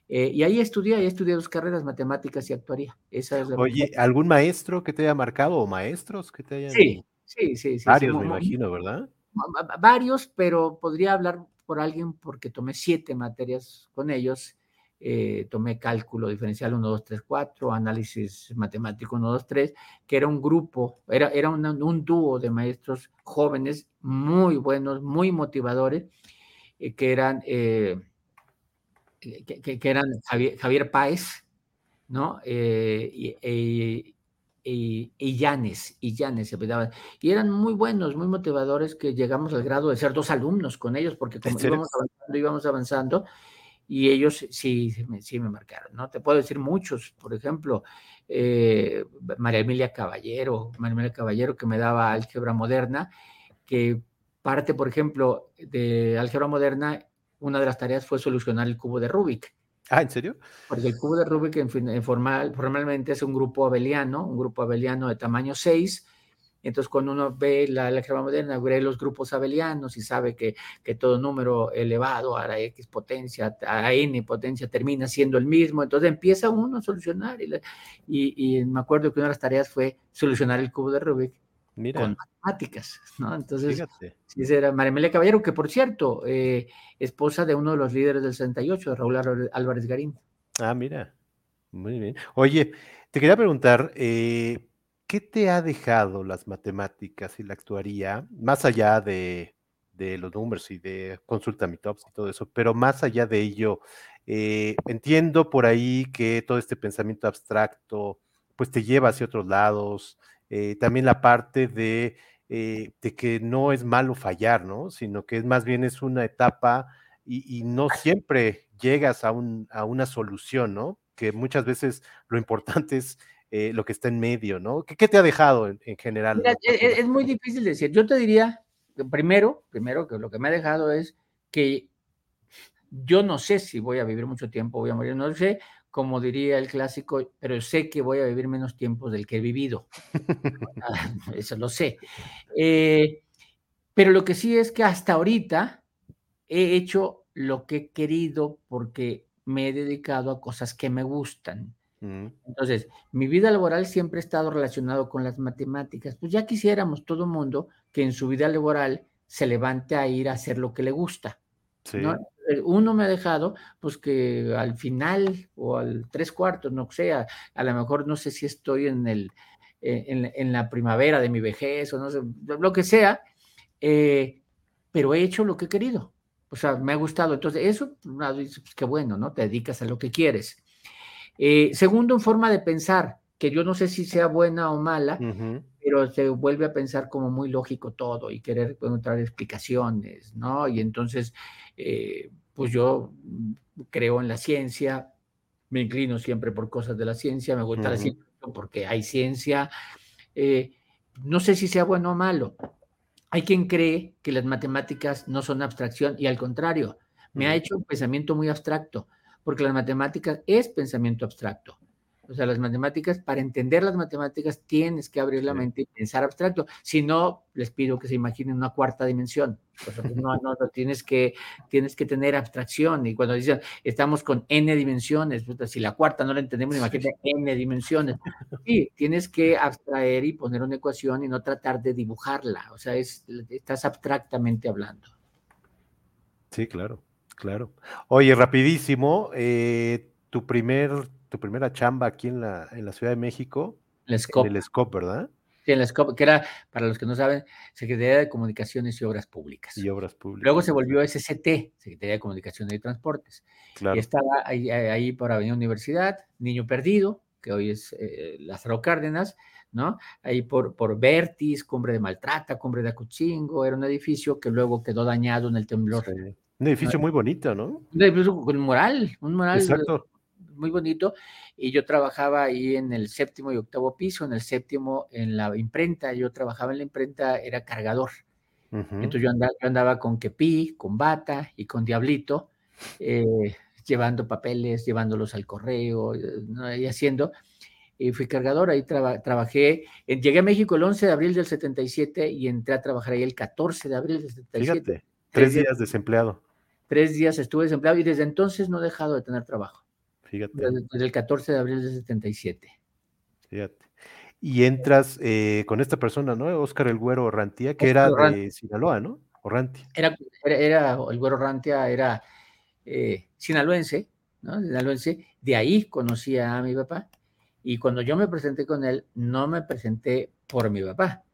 Eh, y ahí estudié, ahí estudié dos carreras, matemáticas y actuaría. Esa Oye, ¿algún maestro que te haya marcado o maestros que te hayan... Sí, sí, sí. sí varios, me imagino, ¿verdad? Varios, pero podría hablar por alguien porque tomé siete materias con ellos. Eh, tomé cálculo diferencial 1, 2, 3, 4, análisis matemático 1, 2, 3, que era un grupo, era, era un dúo de maestros jóvenes muy buenos, muy motivadores, eh, que eran, eh, que, eran Javier, Páez, ¿no? Y, y, y, Llanes, y Llanes se Y eran muy buenos, muy motivadores, que llegamos al grado de ser dos alumnos con ellos, porque como íbamos avanzando, íbamos avanzando, y ellos sí, sí me marcaron, ¿no? Te puedo decir muchos, por ejemplo, María Emilia Caballero, María Emilia Caballero que me daba álgebra moderna, que parte, por ejemplo, de álgebra moderna, una de las tareas fue solucionar el cubo de Rubik. Ah, ¿en serio? Porque el cubo de Rubik en, formal, formalmente es un grupo abeliano, un grupo abeliano de tamaño 6. Entonces, cuando uno ve la álgebra moderna, ve los grupos abelianos y sabe que, que, todo número elevado a la x potencia, a n potencia, termina siendo el mismo. Entonces, empieza uno a solucionar. Y, y, y me acuerdo que una de las tareas fue solucionar el cubo de Rubik con matemáticas, ¿no? Entonces, sí, era María Caballero, que por cierto, eh, esposa de uno de los líderes del 68, de Raúl Álvarez Garín. Ah, mira, muy bien. Oye, te quería preguntar, eh, ¿qué te ha dejado las matemáticas y la actuaría, más allá de, los números y de consulta tops y todo eso, pero más allá de ello, eh, entiendo por ahí que todo este pensamiento abstracto, pues te lleva hacia otros lados, eh, también la parte de, eh, de, que no es malo fallar, ¿no? Sino que es más bien es una etapa y, no siempre llegas a, un, a una solución, ¿no? Que muchas veces lo importante es eh, lo que está en medio, ¿no? ¿Qué, te ha dejado en, general? E, e, es, muy difícil decir. Yo te diría, primero, primero que lo que me ha dejado es que yo no sé si voy a vivir mucho tiempo, voy a morir, no sé, como diría el clásico, pero sé que voy a vivir menos tiempo del que he vivido. Ah, eso lo sé. Eh, pero lo que sí es que hasta ahorita he hecho lo que he querido porque me he dedicado a cosas que me gustan. Entonces, mi vida laboral siempre ha estado relacionado con las matemáticas. Pues ya quisiéramos todo mundo que en su vida laboral se levante a ir a hacer lo que le gusta. Eh, uno me ha dejado, pues que al final o al tres cuartos, no sé, a, lo mejor no sé si estoy en, el, eh, en, la primavera de mi vejez o no sé, lo que sea, eh, pero he hecho lo que he querido. O sea, me ha gustado. Entonces, eso, pues, qué bueno, ¿no? Te dedicas a lo que quieres. Eh, segundo, en forma de pensar, que yo no sé si sea buena o mala, pero se vuelve a pensar como muy lógico todo y querer encontrar explicaciones, ¿no? Y entonces, eh, pues yo creo en la ciencia, me inclino siempre por cosas de la ciencia, me gusta la ciencia porque hay ciencia. Eh, no sé si sea bueno o malo. Hay quien cree que las matemáticas no son abstracción y al contrario, me ha hecho un pensamiento muy abstracto porque las matemáticas es pensamiento abstracto. O sea, las matemáticas, para entender las matemáticas, tienes que abrir la mente y pensar abstracto. Si no, les pido que se imaginen una cuarta dimensión. no, no, tienes, que, tienes que tener abstracción. Y cuando dicen, estamos con n dimensiones, si la cuarta no la entendemos, imagínate n dimensiones. Sí, tienes que abstraer y poner una ecuación y no tratar de dibujarla. O sea, es, estás abstractamente hablando. Sí, claro. Claro. Oye, rapidísimo, eh, tu primer, tu primera chamba aquí en la, en la Ciudad de México, el SCOP. el SCOP, ¿verdad? Sí, el SCOP, que era, para los que no saben, Secretaría de Comunicaciones y Obras Públicas. Y Obras Públicas. Luego se volvió SCT, Secretaría de Comunicaciones y Transportes. Claro. Y estaba ahí, ahí por Avenida Universidad, Niño Perdido, que hoy es eh, Lázaro Cárdenas, ¿no? Ahí por, por Vertis, Cumbre de Maltrata, Cumbre de Acuchingo, era un edificio que luego quedó dañado en el temblor. Un edificio muy bonito, ¿no? Un edificio con moral, un moral muy bonito. Y yo trabajaba ahí en el séptimo y octavo piso, en el séptimo en la imprenta. Yo trabajaba en la imprenta, era cargador. Entonces yo andaba, con Kepi, con Bata y con Diablito, eh, llevando papeles, llevándolos al correo y haciendo. Y fui cargador, ahí trabajé. Llegué a México el 11 de abril del 77 y entré a trabajar ahí el 14 de abril del 77. Fíjate, tres días desempleado tres días estuve desempleado y desde entonces no he dejado de tener trabajo. Fíjate. Desde, el 14 de abril del 77. Fíjate. Y entras eh, con esta persona, ¿no? Oscar el Güero Rantia, que era de Sinaloa, ¿no? Rantia. Era, era, el Güero Rantia era eh, sinaloense, ¿no? Sinaloense. De ahí conocía a mi papá. Y cuando yo me presenté con él, no me presenté por mi papá,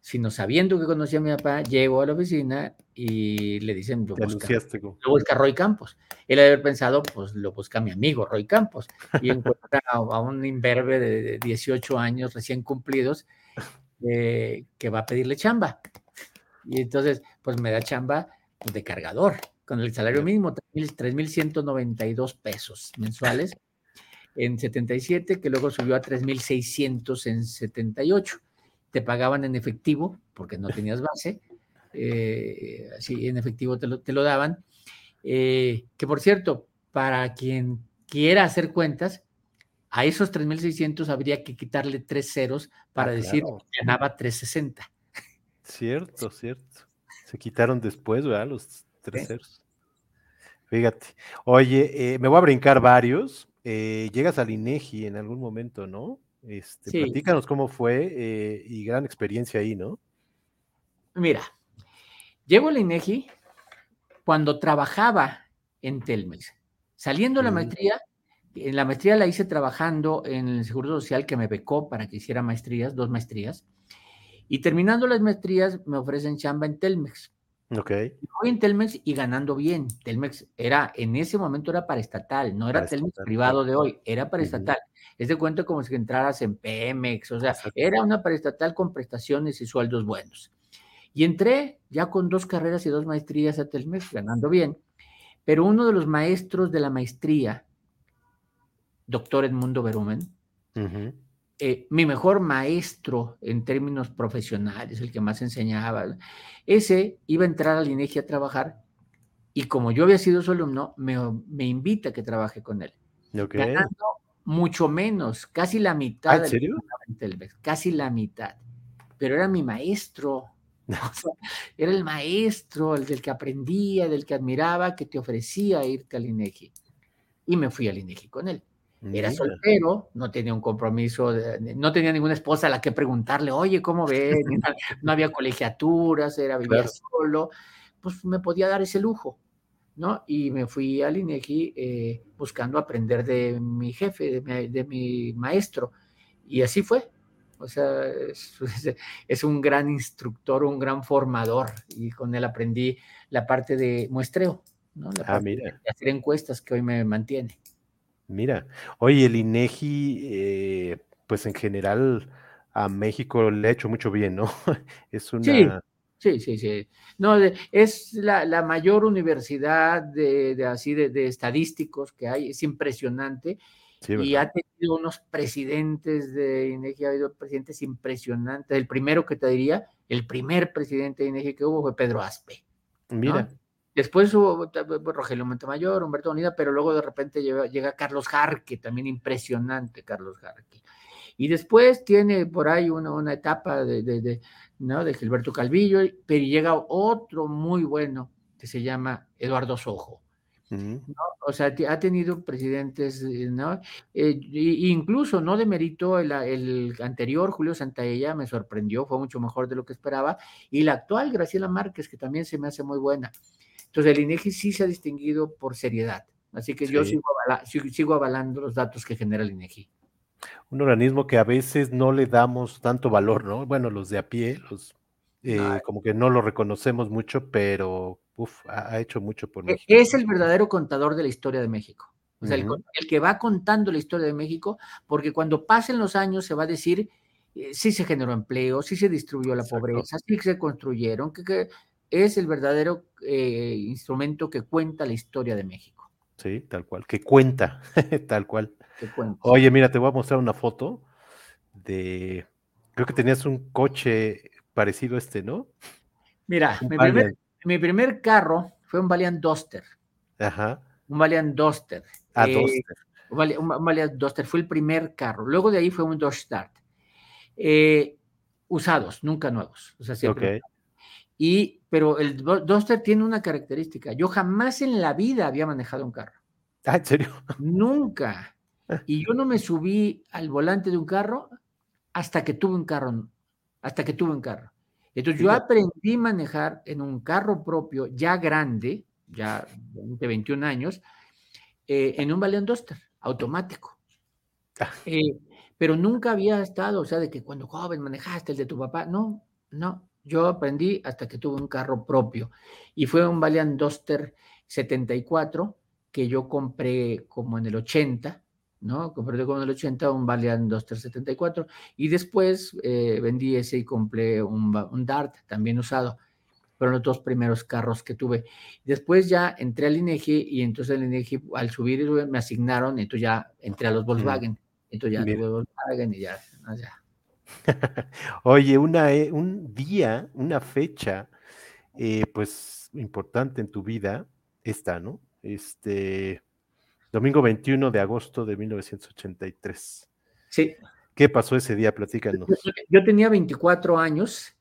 sino sabiendo que conocía a mi papá, llego a la oficina y le dicen, lo busca, lo busca Roy Campos. Él haber pensado, pues lo busca mi amigo Roy Campos, y encuentra a, un imberbe de 18 años recién cumplidos eh, que va a pedirle chamba. Y entonces, pues me da chamba pues, de cargador, con el salario mínimo, 3.192 pesos mensuales en 77, que luego subió a 3.600 en 78 te pagaban en efectivo, porque no tenías base, eh, así en efectivo te lo, te lo daban. Eh, que por cierto, para quien quiera hacer cuentas, a esos 3.600 habría que quitarle tres ceros para ah, decir que ganaba 360. Cierto, cierto. Se quitaron después, ¿verdad? Los tres ceros. Fíjate. Oye, eh, me voy a brincar varios. llegas al INEGI en algún momento, ¿no? Este, Platícanos cómo fue eh, y gran experiencia ahí, ¿no? Mira, llego a la INEGI cuando trabajaba en Telmex. Saliendo de la mm. maestría, En la maestría la hice trabajando en el Seguro Social que me becó para que hiciera maestrías, dos maestrías. Y terminando las maestrías me ofrecen chamba en Telmex. Ok. Voy en Telmex y ganando bien. Telmex era, en ese momento era para estatal, no era Telmex privado de hoy, era para estatal. Es de cuenta como si entraras en Pemex, o sea, era una paraestatal con prestaciones y sueldos buenos. Y entré ya con dos carreras y dos maestrías a Telmex, ganando bien. Pero uno de los maestros de la maestría, doctor Edmundo Berumen, eh, mi mejor maestro en términos profesionales, el que más enseñaba, ese iba a entrar al INEGI a trabajar y como yo había sido su alumno, me, me invita a que trabaje con él. Ganando mucho menos, casi la mitad. ¿Ah, ¿En serio? casi la mitad. Pero era mi maestro. era el maestro, el del que aprendía, del que admiraba, que te ofrecía irte al INEGI. Y me fui al INEGI con él. Era soltero, no tenía un compromiso, no tenía ninguna esposa a la que preguntarle, oye, ¿cómo ves? no había colegiaturas, era vivir solo, pues me podía dar ese lujo, ¿no? Y me fui al INEGI eh, buscando aprender de mi jefe, de mi, maestro, y así fue. O sea, es, un gran instructor, un gran formador, y con él aprendí la parte de muestreo, ¿no? La ah, parte De hacer encuestas que hoy me mantiene. Mira, oye, el INEGI, eh, pues en general a México le ha hecho mucho bien, ¿no? es una... Sí, sí, sí, No, es la, mayor universidad de, así de, estadísticos que hay, es impresionante. Y ha tenido unos presidentes de INEGI, ha habido presidentes impresionantes. El primero que te diría, el primer presidente de INEGI que hubo fue Pedro Aspe. Mira. Después hubo Rogelio Montemayor, Humberto Unida, pero luego de repente llega, Carlos Jarque, también impresionante Carlos Jarque. Y después tiene por ahí una, etapa de, ¿no? de Gilberto Calvillo, pero llega otro muy bueno que se llama Eduardo Sojo. O sea, ha tenido presidentes, ¿no? Eh, incluso no demeritó el, el anterior, Julio Santaella, me sorprendió, fue mucho mejor de lo que esperaba, y la actual, Graciela Márquez, que también se me hace muy buena. Entonces, el INEGI sí se ha distinguido por seriedad. Así que yo sigo, avalando los datos que genera el INEGI. Un organismo que a veces no le damos tanto valor, ¿no? Bueno, los de a pie, los eh, como que no lo reconocemos mucho, pero ha, hecho mucho por e, México. Es el verdadero contador de la historia de México. O sea, el, que va contando la historia de México, porque cuando pasen los años se va a decir eh, sí se generó empleo, sí se distribuyó la pobreza, sí se construyeron, que, es el verdadero eh, instrumento que cuenta la historia de México. Sí, tal cual, que cuenta, tal cual. Oye, mira, te voy a mostrar una foto de, creo que tenías un coche parecido a este, ¿no? Mira, mi primer, carro fue un Valiant Duster. Ajá. Un Valiant Duster. Ah, eh, Duster. Un Valiant Duster fue el primer carro. Luego de ahí fue un Dodge Start. Eh, usados, nunca nuevos. O sea, siempre. Y, pero el Duster tiene una característica. Yo jamás en la vida había manejado un carro. Ah, ¿en serio? Nunca. Y yo no me subí al volante de un carro hasta que tuve un carro. Hasta que tuve un carro. Entonces yo aprendí a manejar en un carro propio ya grande, ya de 21 años, eh, en un Valiant Duster automático. Ah. Eh, pero nunca había estado, o sea, de que cuando joven manejaste el de tu papá, no, no. Yo aprendí hasta que tuve un carro propio y fue un Valiant Duster 74 que yo compré como en el 80, ¿no? Compré como en el 80 un Valiant Duster 74 y después eh, vendí ese y compré un, un, Dart también usado. Fueron los dos primeros carros que tuve. Después ya entré al INEGI y entonces el INEGI al subir me asignaron, entonces ya entré a los Volkswagen. Entonces ya tuve Volkswagen y ya, ya Oye, una, eh, un día, una fecha, eh, pues importante en tu vida, esta, ¿no? Este, domingo 21 de agosto de 1983. Sí. ¿Qué pasó ese día? Platícanos. Yo tenía 24 años,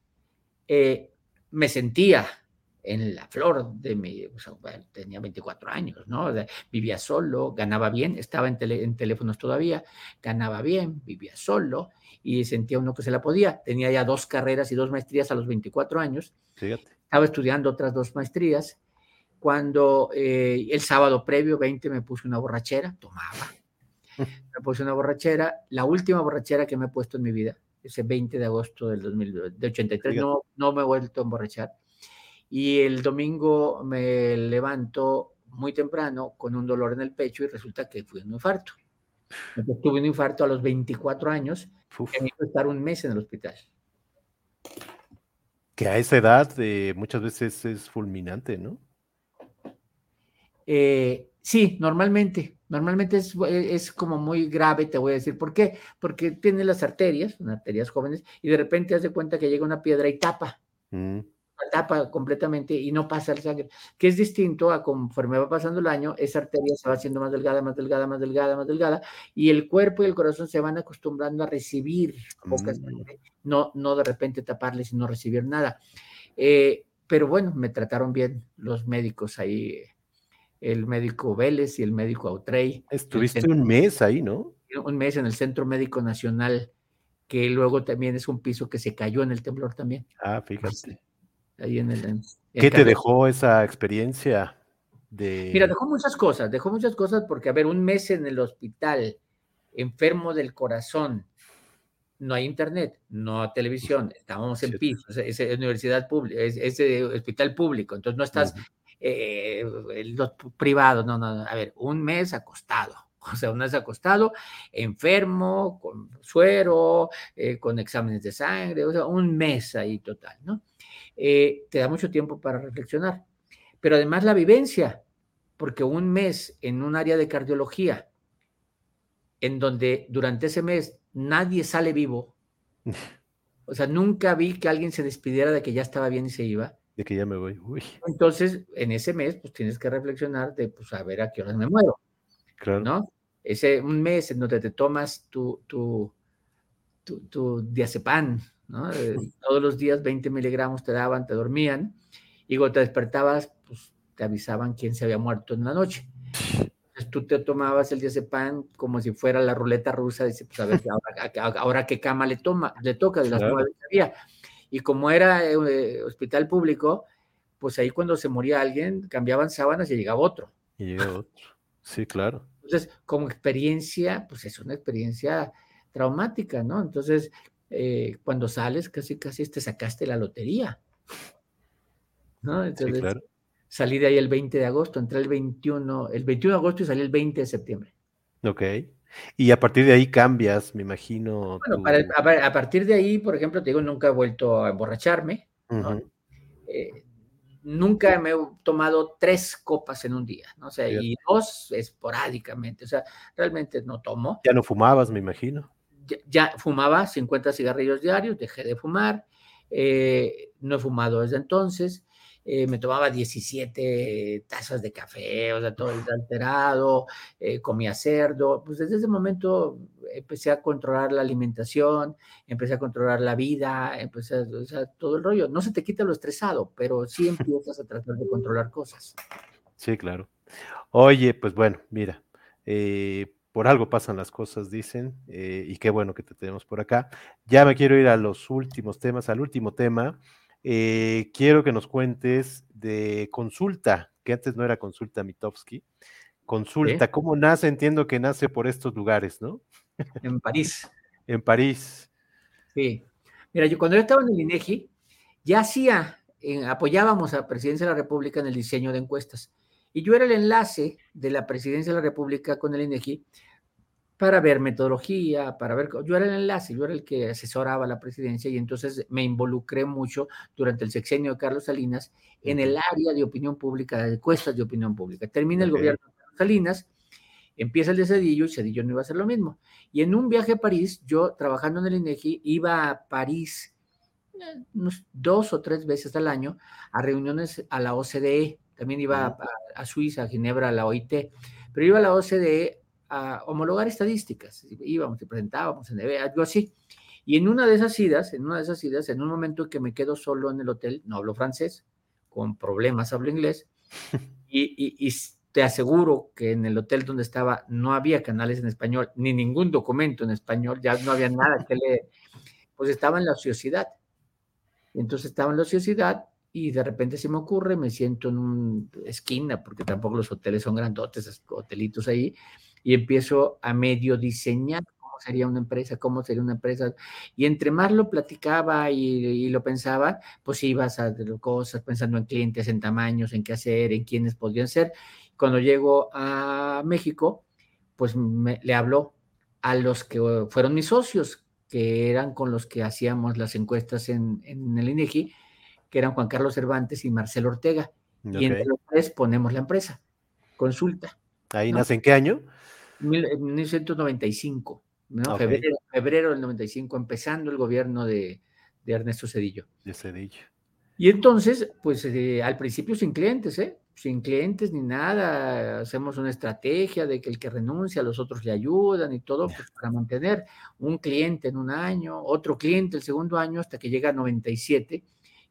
eh, me sentía en la flor de mi, tenía 24 años, ¿no? Vivía solo, ganaba bien, estaba en, en teléfonos todavía, ganaba bien, vivía solo, y sentía uno que se la podía. Tenía ya dos carreras y dos maestrías a los 24 años. Estaba estudiando otras dos maestrías. Cuando eh, el sábado previo, 20, me puse una borrachera, tomaba, me puse una borrachera, la última borrachera que me he puesto en mi vida, ese 20 de agosto del 83, no, no me he vuelto a emborrachar. Y el domingo me levanto muy temprano con un dolor en el pecho y resulta que fui un infarto. tuve un infarto a los 24 años y me hizo estar un mes en el hospital. Que a esa edad eh, muchas veces es fulminante, ¿no? Eh, sí, normalmente. Normalmente es, es, como muy grave, te voy a decir. ¿Por qué? Porque tiene las arterias, unas arterias jóvenes, y de repente hace cuenta que llega una piedra y tapa. Mm tapa completamente y no pasa el sangre, que es distinto a conforme va pasando el año, esa arteria se va haciendo más delgada, más delgada, más delgada, más delgada, y el cuerpo y el corazón se van acostumbrando a recibir poca mm. sangre, no, no de repente taparle, sino recibir nada. Eh, pero bueno, me trataron bien los médicos ahí, el médico Vélez y el médico Autrey. Estuviste un mes ahí, ¿no? Un mes en el Centro Médico Nacional, que luego también es un piso que se cayó en el temblor también. Ah, fíjate ahí en el... ¿Qué te dejó esa experiencia? De... Mira, dejó muchas cosas, dejó muchas cosas porque, a ver, un mes en el hospital, enfermo del corazón, no hay internet, no hay televisión, estábamos en piso, es, universidad pública, es, hospital público, entonces no estás eh, los privados, no, no, a ver, un mes acostado, o sea, un mes acostado, enfermo, con suero, eh, con exámenes de sangre, o sea, un mes ahí total, ¿no? Eh, te da mucho tiempo para reflexionar. Pero además la vivencia, porque un mes en un área de cardiología, en donde durante ese mes nadie sale vivo, o sea, nunca vi que alguien se despidiera de que ya estaba bien y se iba. De que ya me voy. Entonces, en ese mes, pues tienes que reflexionar de, pues, a ver a qué horas me muero. Claro. ¿No? Ese un mes en donde te tomas tu, tu, tu, tu diazepam, eh, todos los días 20 miligramos te daban, te dormían, y cuando te despertabas, pues te avisaban quién se había muerto en la noche. Entonces tú te tomabas el diazepam como si fuera la ruleta rusa, dice, pues a ver, ahora, qué cama le, toma, le toca de las nueve que había. Y como era eh, hospital público, pues ahí cuando se moría alguien, cambiaban sábanas y llegaba otro. Y llegaba otro. Sí, claro. Entonces, como experiencia, pues es una experiencia traumática, ¿no? Entonces, eh, cuando sales casi casi te sacaste la lotería. ¿no? Entonces, salí de ahí el 20 de agosto, entré el 21, el 21 de agosto y salí el 20 de septiembre. Ok. Y a partir de ahí cambias, me imagino. Bueno, a, partir de ahí, por ejemplo, te digo, nunca he vuelto a emborracharme. Eh, nunca me he tomado tres copas en un día, ¿no? O sea, y dos esporádicamente, o sea, realmente no tomo. Ya no fumabas, me imagino ya, fumaba 50 cigarrillos diarios, dejé de fumar, eh, no he fumado desde entonces, eh, me tomaba 17 tazas de café, o sea, todo alterado, eh, comía cerdo, pues desde ese momento empecé a controlar la alimentación, empecé a controlar la vida, empecé a, o sea, todo el rollo. No se te quita lo estresado, pero sí empiezas a tratar de controlar cosas. Sí, claro. Oye, pues bueno, mira, por algo pasan las cosas, dicen, eh, y qué bueno que te tenemos por acá. Ya me quiero ir a los últimos temas, al último tema. Eh, quiero que nos cuentes de consulta, que antes no era consulta Mitowski. Consulta, ¿cómo nace? Entiendo que nace por estos lugares, ¿no? En París. en París. Sí. Mira, yo cuando yo estaba en el INEGI, ya hacía, apoyábamos a la Presidencia de la República en el diseño de encuestas. Y yo era el enlace de la presidencia de la República con el INEGI para ver metodología, para ver, yo era el enlace, yo era el que asesoraba a la presidencia y entonces me involucré mucho durante el sexenio de Carlos Salinas en el área de opinión pública, de encuestas de opinión pública. Termina el gobierno de Carlos Salinas, empieza el de Cedillo y Cedillo no iba a hacer lo mismo. Y en un viaje a París, yo trabajando en el INEGI, iba a París eh, unos dos o tres veces al año a reuniones a la OCDE, también iba a, Suiza, a Ginebra, a la OIT, pero iba a la OCDE a homologar estadísticas, íbamos y presentábamos en EBE, algo así. Y en una de esas idas, en una de esas idas, en un momento que me quedo solo en el hotel, no hablo francés, con problemas hablo inglés, y, te aseguro que en el hotel donde estaba no había canales en español, ni ningún documento en español, ya no había nada que leer, pues estaba en la ociosidad. Entonces estaba en la ociosidad y de repente se me ocurre, me siento en una esquina, porque tampoco los hoteles son grandotes, hotelitos ahí, y empiezo a medio diseñar cómo sería una empresa, cómo sería una empresa. Y entre más lo platicaba y, lo pensaba, pues ibas a cosas pensando en clientes, en tamaños, en qué hacer, en quiénes podrían ser. Cuando llego a México, pues le habló a los que fueron mis socios, que eran con los que hacíamos las encuestas en, el INEGI, que eran Juan Carlos Cervantes y Marcelo Ortega. Y entre los tres ponemos la empresa. Consulta. ¿Ahí nace en qué año? 1995, ¿no? Febrero, febrero, del 95, empezando el gobierno de, Ernesto Cedillo. De Cedillo. Y entonces, pues eh, al principio sin clientes, ¿eh? sin clientes ni nada, hacemos una estrategia de que el que renuncia, los otros le ayudan y todo pues, para mantener un cliente en un año, otro cliente el segundo año hasta que llega a 97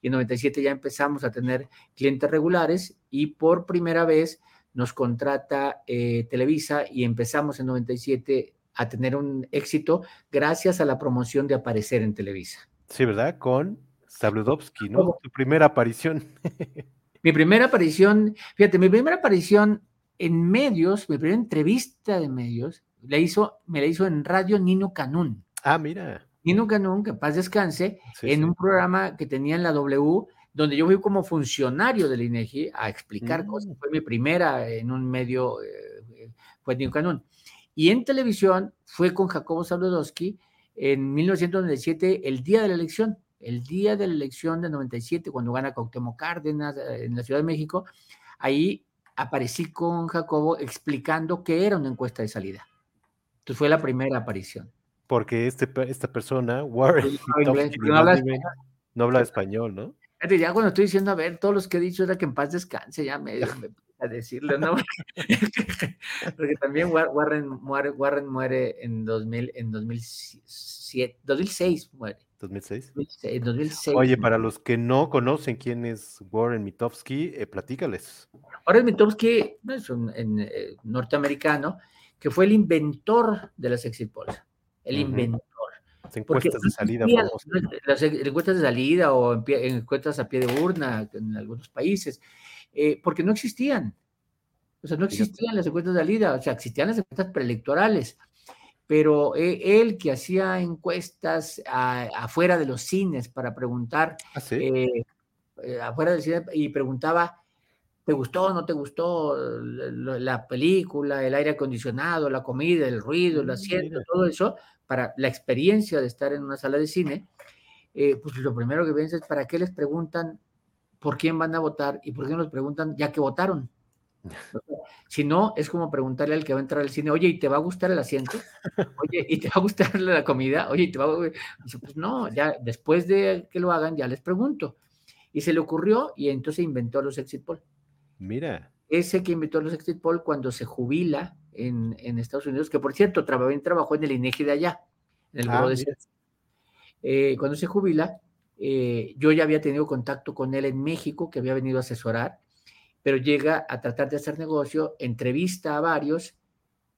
y en 97 ya empezamos a tener clientes regulares y por primera vez nos contrata eh, Televisa y empezamos en 97 a tener un éxito gracias a la promoción de aparecer en Televisa. Sí, ¿verdad? Con Sabludovsky, ¿no? Tu primera aparición. Mi primera aparición, fíjate, mi primera aparición en medios, mi primera entrevista de medios, la hizo, me la hizo en Radio Nino Canún. Ah, mira. Nino Canún, que paz descanse, en un programa que tenía en la W, donde yo fui como funcionario del INEGI a explicar cosas. Mm. Fue mi primera en un medio, eh, fue Nino Canún. Y en televisión fue con Jacobo Sabludowski en 1997, el día de la elección el día de la elección de 97, cuando gana Cuauhtémoc Cárdenas eh, en la Ciudad de México, ahí aparecí con Jacobo explicando qué era una encuesta de salida. Entonces fue la primera aparición. Porque este, esta persona, Warren, no, habla español, ¿no? Ya cuando estoy diciendo, a ver, todos los que he dicho era que en paz descanse, ya me, me a decirlo, ¿no? Porque también Warren, muere, Warren muere en, 2000, en 2007, 2006 muere. 2006. 2006. Oye, para los que no conocen quién es Warren Mitofsky, eh, platícales. Warren Mitofsky es un eh, norteamericano que fue el inventor de las exit polls. El inventor. Las encuestas de salida. Las encuestas de salida o en encuestas a pie de urna en algunos países, eh, porque no existían. O sea, no existían las encuestas de salida, o sea, existían las encuestas preelectorales pero e, él que hacía encuestas afuera de los cines para preguntar, ¿Ah, eh, eh, afuera del cine, y preguntaba, ¿te gustó o no te gustó la, película, el aire acondicionado, la comida, el ruido, el mm, asiento, todo eso, para la experiencia de estar en una sala de cine? Eh, pues lo primero que piensas es, ¿para qué les preguntan por quién van a votar y por qué no les preguntan ya que votaron? Si no, es como preguntarle al que va a entrar al cine, oye, ¿y te va a gustar el asiento? Oye, ¿y te va a gustar la comida? Oye, ¿y te va a... pues no, ya después de que lo hagan, ya les pregunto. Y se le ocurrió y entonces inventó los exit poll. Mira. Ese que inventó los exit poll cuando se jubila en, Estados Unidos, que por cierto, trabajó, trabajó en el INEGI de allá, en el ah, de eh, Cuando se jubila, eh, yo ya había tenido contacto con él en México, que había venido a asesorar, pero llega a tratar de hacer negocio, entrevista a varios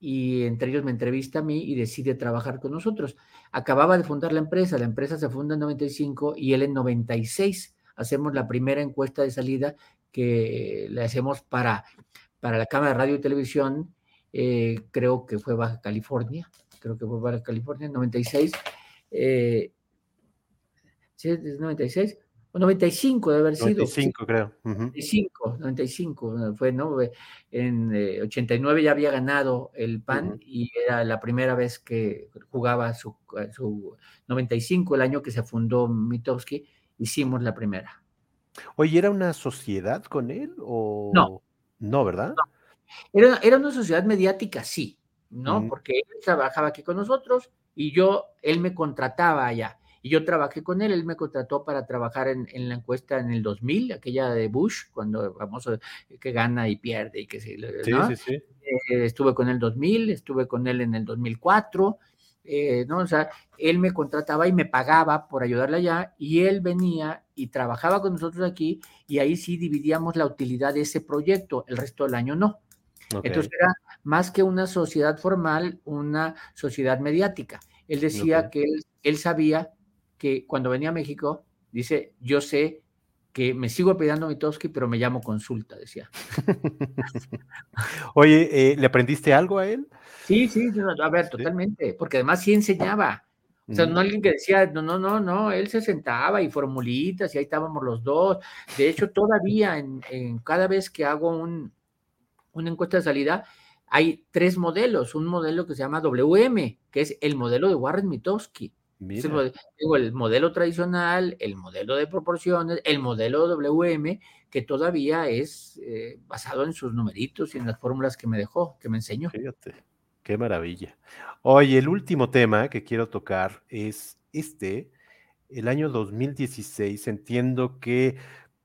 y entre ellos me entrevista a mí y decide trabajar con nosotros. Acababa de fundar la empresa, la empresa se funda en 95 y él en 96 hacemos la primera encuesta de salida que le hacemos para, para la Cámara de Radio y Televisión, eh, creo que fue Baja California, creo que fue Baja California, en 96. Eh, ¿Sí es 96? 95 de haber sido. 95 creo. 95, 95 fue, ¿no? En 89 eh, ya había ganado el PAN y era la primera vez que jugaba su, su 95, el año que se fundó Mitowski, hicimos la primera. Oye, ¿era una sociedad con él o...? No. No, ¿verdad? Era, era una sociedad mediática, sí, ¿no? Porque él trabajaba aquí con nosotros y yo, él me contrataba allá y yo trabajé con él, él me contrató para trabajar en, la encuesta en el 2000, aquella de Bush, cuando famoso que gana y pierde y que se... Sí, sí, sí. Eh, estuve con él en el 2000, estuve con él en el 2004, eh, ¿no? O sea, él me contrataba y me pagaba por ayudarle allá y él venía y trabajaba con nosotros aquí y ahí sí dividíamos la utilidad de ese proyecto, el resto del año no. Entonces era más que una sociedad formal, una sociedad mediática. Él decía que él, él sabía que cuando venía a México, dice, yo sé que me sigo apellidando Mitowski, pero me llamo Consulta, decía. Oye, eh, ¿le aprendiste algo a él? Sí, sí, a ver, totalmente, porque además sí enseñaba. O sea, no alguien que decía, no, no, no, no, él se sentaba y formulitas y ahí estábamos los dos. De hecho, todavía en, cada vez que hago un, una encuesta de salida, hay tres modelos. Un modelo que se llama WM, que es el modelo de Warren Mitowski. Tengo el modelo tradicional, el modelo de proporciones, el modelo WM, que todavía es eh, basado en sus numeritos y en las fórmulas que me dejó, que me enseñó. Fíjate, qué maravilla. Oye, el último tema que quiero tocar es este, el año 2016. Entiendo que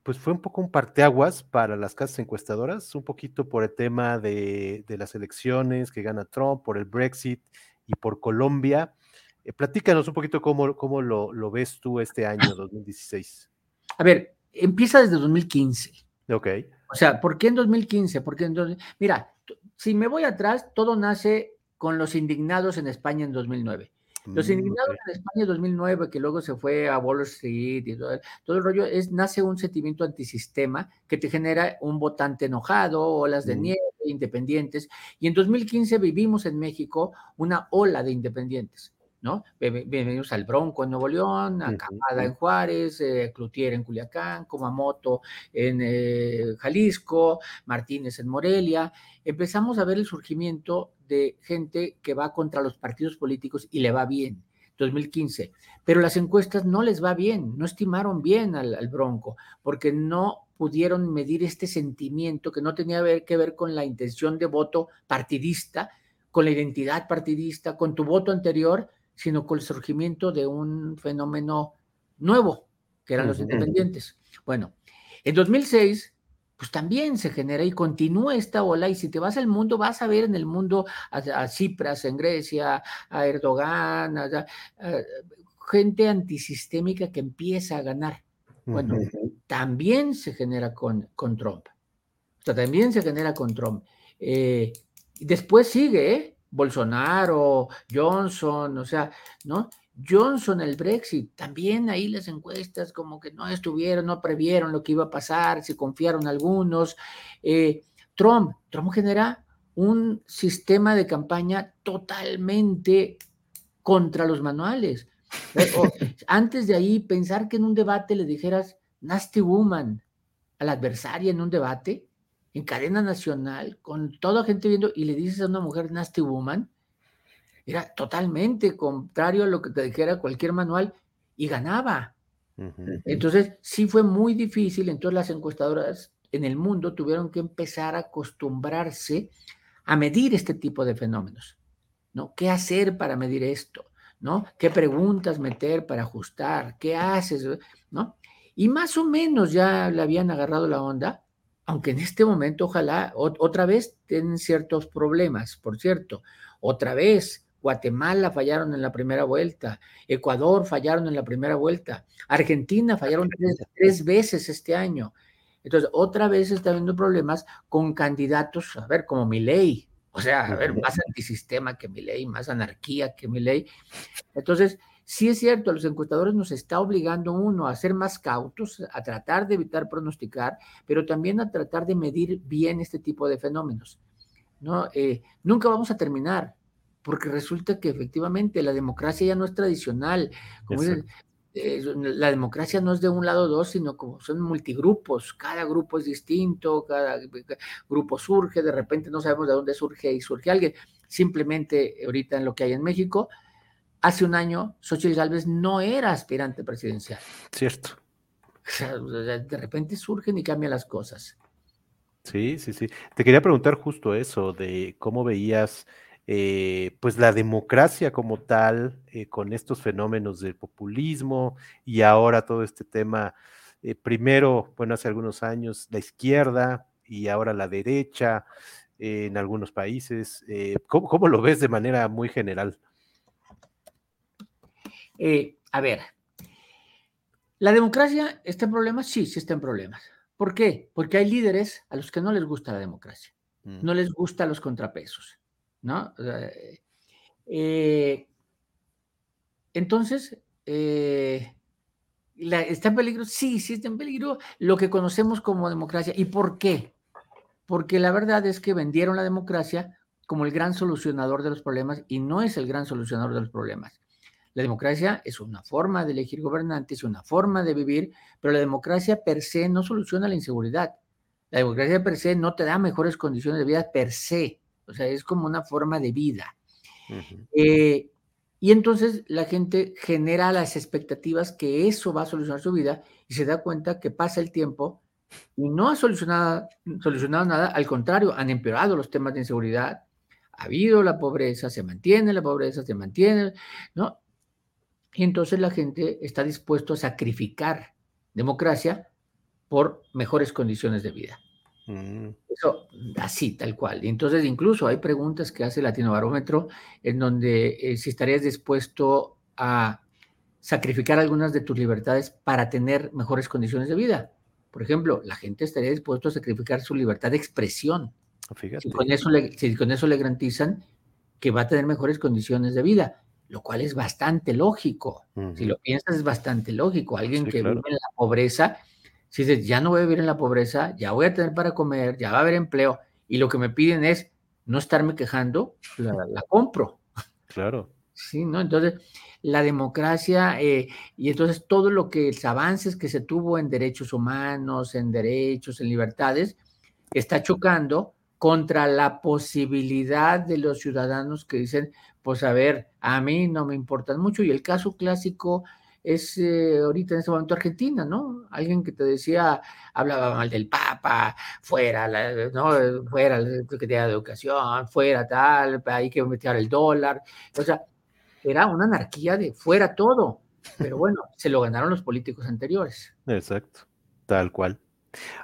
pues fue un poco un parteaguas para las casas encuestadoras, un poquito por el tema de, de las elecciones que gana Trump, por el Brexit y por Colombia. Eh, platícanos un poquito cómo, cómo lo, lo, ves tú este año 2016. A ver, empieza desde 2015. Ok. O sea, ¿por qué en 2015? Porque en mira, si me voy atrás, todo nace con los indignados en España en 2009. Los mm, indignados en España en 2009, que luego se fue a Wall Street y todo, todo, el rollo, es, nace un sentimiento antisistema que te genera un votante enojado, olas de mm. nieve, independientes. Y en 2015 vivimos en México una ola de independientes. ¿No? Bienvenidos al Bronco en Nuevo León, a Camada en Juárez, eh, Cloutier en Culiacán, Kumamoto en eh, Jalisco, Martínez en Morelia. Empezamos a ver el surgimiento de gente que va contra los partidos políticos y le va bien. 2015, pero las encuestas no les va bien, no estimaron bien al, Bronco, porque no pudieron medir este sentimiento que no tenía que ver con la intención de voto partidista, con la identidad partidista, con tu voto anterior, sino con el surgimiento de un fenómeno nuevo, que eran los independientes. Bueno, en 2006, pues también se genera y continúa esta ola, y si te vas al mundo, vas a ver en el mundo a, Cipras, en Grecia, a Erdogan, a, gente antisistémica que empieza a ganar. Bueno, también se genera con, con Trump. O sea, también se genera con Trump. Eh, después sigue, ¿eh? Bolsonaro, Johnson, o sea, ¿no? Johnson, el Brexit, también ahí las encuestas como que no estuvieron, no previeron lo que iba a pasar, se confiaron algunos. Eh, Trump, Trump genera un sistema de campaña totalmente contra los manuales. Antes de ahí, pensar que en un debate le dijeras nasty woman a la adversaria en un debate, en cadena nacional, con toda gente viendo, y le dices a una mujer nasty woman, era totalmente contrario a lo que te dijera cualquier manual y ganaba. Entonces, sí fue muy difícil, entonces las encuestadoras en el mundo tuvieron que empezar a acostumbrarse a medir este tipo de fenómenos, ¿no? ¿Qué hacer para medir esto? ¿No? ¿Qué preguntas meter para ajustar? ¿Qué haces? ¿No? Y más o menos ya le habían agarrado la onda, aunque en este momento ojalá otra vez tienen ciertos problemas, por cierto, otra vez Guatemala fallaron en la primera vuelta, Ecuador fallaron en la primera vuelta, Argentina fallaron tres, veces este año. Entonces, otra vez está habiendo problemas con candidatos, a ver, como Milei, o sea, a ver, más antisistema que Milei, más anarquía que Milei. Entonces, Sí es cierto, los encuestadores nos está obligando uno a ser más cautos, a tratar de evitar pronosticar, pero también a tratar de medir bien este tipo de fenómenos. ¿no? Eh, nunca vamos a terminar, porque resulta que efectivamente la democracia ya no es tradicional. Eh, la democracia no es de un lado dos, sino como son multigrupos, cada grupo es distinto, cada grupo surge, de repente no sabemos de dónde surge y surge alguien. Simplemente ahorita en lo que hay en México, hace un año Xochitl Gálvez no era aspirante presidencial. Cierto. de repente surgen y cambian las cosas. Sí, sí, sí. Te quería preguntar justo eso, de cómo veías eh, pues la democracia como tal, eh, con estos fenómenos del populismo y ahora todo este tema, eh, primero, bueno, hace algunos años la izquierda y ahora la derecha en algunos países. ¿cómo, lo ves de manera muy general? Eh, a ver, ¿la democracia está en problemas? Sí, sí está en problemas. ¿Por qué? Porque hay líderes a los que no les gusta la democracia, mm. no les gustan los contrapesos, ¿no? Eh, entonces, eh, ¿Está en peligro? Sí, sí está en peligro lo que conocemos como democracia. ¿Y por qué? Porque la verdad es que vendieron la democracia como el gran solucionador de los problemas y no es el gran solucionador de los problemas. La democracia es una forma de elegir gobernantes, es una forma de vivir, pero la democracia per se no soluciona la inseguridad. La democracia per se no te da mejores condiciones de vida per se. O sea, es como una forma de vida. eh, y entonces la gente genera las expectativas que eso va a solucionar su vida y se da cuenta que pasa el tiempo y no ha solucionado, solucionado nada, al contrario, han empeorado los temas de inseguridad, ha habido la pobreza, se mantiene la pobreza, se mantiene, ¿no? Y entonces la gente está dispuesto a sacrificar democracia por mejores condiciones de vida. Mm. Eso, así, tal cual. Y entonces, incluso hay preguntas que hace Latino Barómetro en donde eh, si estarías dispuesto a sacrificar algunas de tus libertades para tener mejores condiciones de vida. Por ejemplo, la gente estaría dispuesto a sacrificar su libertad de expresión. Si con, eso le, si con eso le garantizan que va a tener mejores condiciones de vida, lo cual es bastante lógico. Si lo piensas, es bastante lógico. Alguien que vive en la pobreza si dices, ya no voy a vivir en la pobreza, ya voy a tener para comer, ya va a haber empleo, y lo que me piden es no estarme quejando, la, compro. Claro. Sí, ¿no? Entonces, la democracia eh, y entonces todo lo que los avances que se tuvo en derechos humanos, en derechos, en libertades, está chocando contra la posibilidad de los ciudadanos que dicen, pues a ver, a mí no me importan mucho. Y el caso clásico es eh, ahorita en ese momento Argentina, ¿no? Alguien que te decía, hablaba mal del Papa, fuera, ¿no? Fuera la Secretaría de Educación, fuera tal, hay que meter el dólar. O sea, era una anarquía de fuera todo. Pero bueno, se lo ganaron los políticos anteriores. Exacto, tal cual.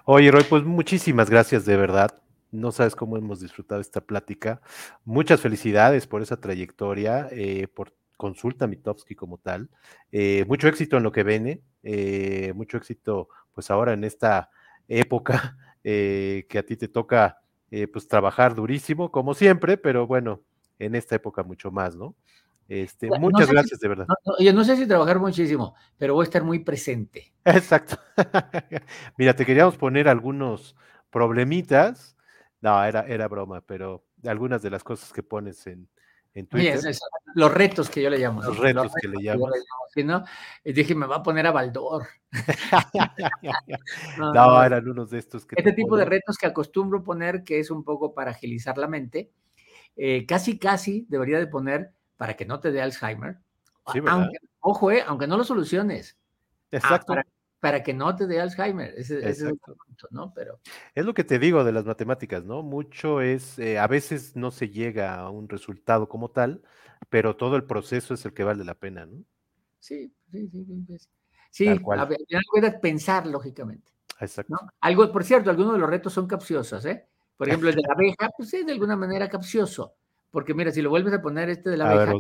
Oye, Roy, pues muchísimas gracias de verdad. No sabes cómo hemos disfrutado esta plática. Muchas felicidades por esa trayectoria, eh, por consulta Mitowski como tal. Eh, mucho éxito en lo que viene, eh, mucho éxito pues ahora en esta época que a ti te toca pues trabajar durísimo, como siempre, pero bueno, en esta época mucho más, ¿no? Este, muchas gracias, de verdad. yo no sé si trabajar muchísimo, pero voy a estar muy presente. Exacto. Mira, te queríamos poner algunos problemitas. No, era, era broma, pero algunas de las cosas que pones en, los retos que yo le llamo. Los retos, que le llamo. ¿no? Y dije, me va a poner a Baldor. no, eran unos de estos que. Este tipo de retos que acostumbro poner, que es un poco para agilizar la mente, eh, casi, casi debería de poner para que no te dé Alzheimer. ojo, eh, aunque no lo soluciones. Ah, Exacto para que no te dé Alzheimer. Ese, es el punto, ¿no? Pero... Es lo que te digo de las matemáticas, ¿no? Mucho es, eh, a veces no se llega a un resultado como tal, pero todo el proceso es el que vale la pena, ¿no? Sí, sí, sí. Sí, sí a ver, algo pensar, lógicamente. Exacto. Algo, por cierto, algunos de los retos son capciosos, ¿eh? Por ejemplo, el de la abeja, pues es de alguna manera capcioso. Porque mira, si lo vuelves a poner este de la abeja,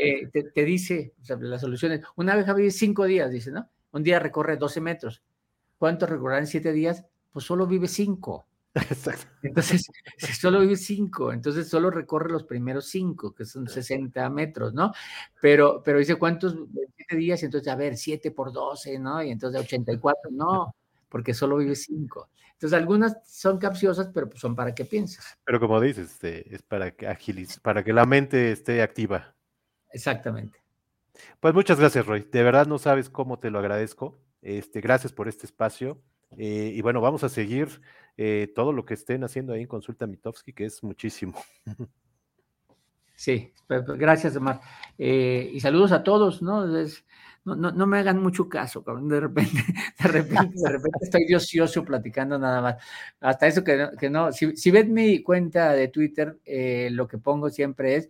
eh, te, te, dice, o sea, las soluciones, una abeja vive cinco días, dice, ¿no? Un día recorre 12 metros. ¿Cuánto recorrerá en siete días? Pues solo vive cinco. Entonces, si solo vive cinco, entonces solo recorre los primeros cinco, que son 60 metros, ¿no? Pero, pero dice, ¿cuántos? Siete días, entonces, a ver, siete por 12, ¿no? Y entonces 84, no, porque solo vive cinco. Entonces, algunas son capciosas, pero pues son para que pienses. Pero como dices, este, es para que agilice, para que la mente esté activa. Exactamente. Pues muchas gracias, Roy. De verdad no sabes cómo te lo agradezco. Este, gracias por este espacio. Eh, y bueno, vamos a seguir eh, todo lo que estén haciendo ahí en Consulta Mitowski, que es muchísimo. Sí, pues, pues, gracias, Omar. Eh, y saludos a todos, ¿no? no, me hagan mucho caso, de repente, de repente, de repente estoy ocioso platicando nada más. Hasta eso que no, que no. Si, si ven mi cuenta de Twitter, lo que pongo siempre es,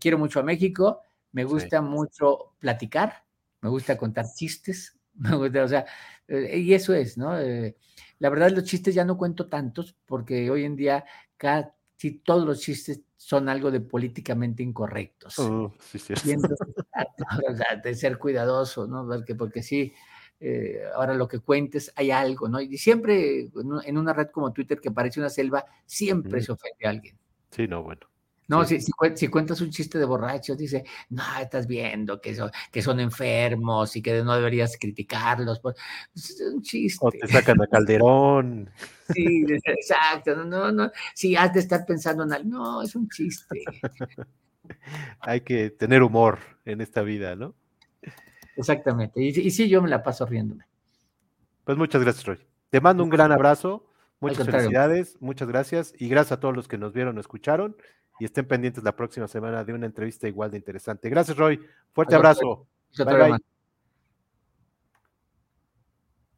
quiero mucho a México, me gusta mucho platicar, me gusta contar chistes, me gusta, o sea, eh, y eso es, ¿no? Eh, la verdad, los chistes ya no cuento tantos porque hoy en día casi todos los chistes son algo de políticamente incorrectos. Oh, sí, sí. de ser cuidadoso, ¿no? Porque, porque sí, eh, ahora lo que cuentes hay algo, ¿no? Y siempre en una red como Twitter que parece una selva, siempre se ofende a alguien. Sí, no, bueno. No, si, si, cuentas un chiste de borrachos, dice, no, estás viendo que son, que son enfermos y que no deberías criticarlos. Pues, es un chiste. O te sacan a Calderón. Sí, exacto. No, no, sí, has de estar pensando en algo. No, es un chiste. Hay que tener humor en esta vida, ¿no? Exactamente. Y, y sí, yo me la paso riéndome. Pues muchas gracias, Roy. Te mando un gran abrazo. Muchas felicidades, muchas gracias y gracias a todos los que nos vieron o escucharon y estén pendientes la próxima semana de una entrevista igual de interesante. Gracias, Roy. Fuerte abrazo. Bye, bye.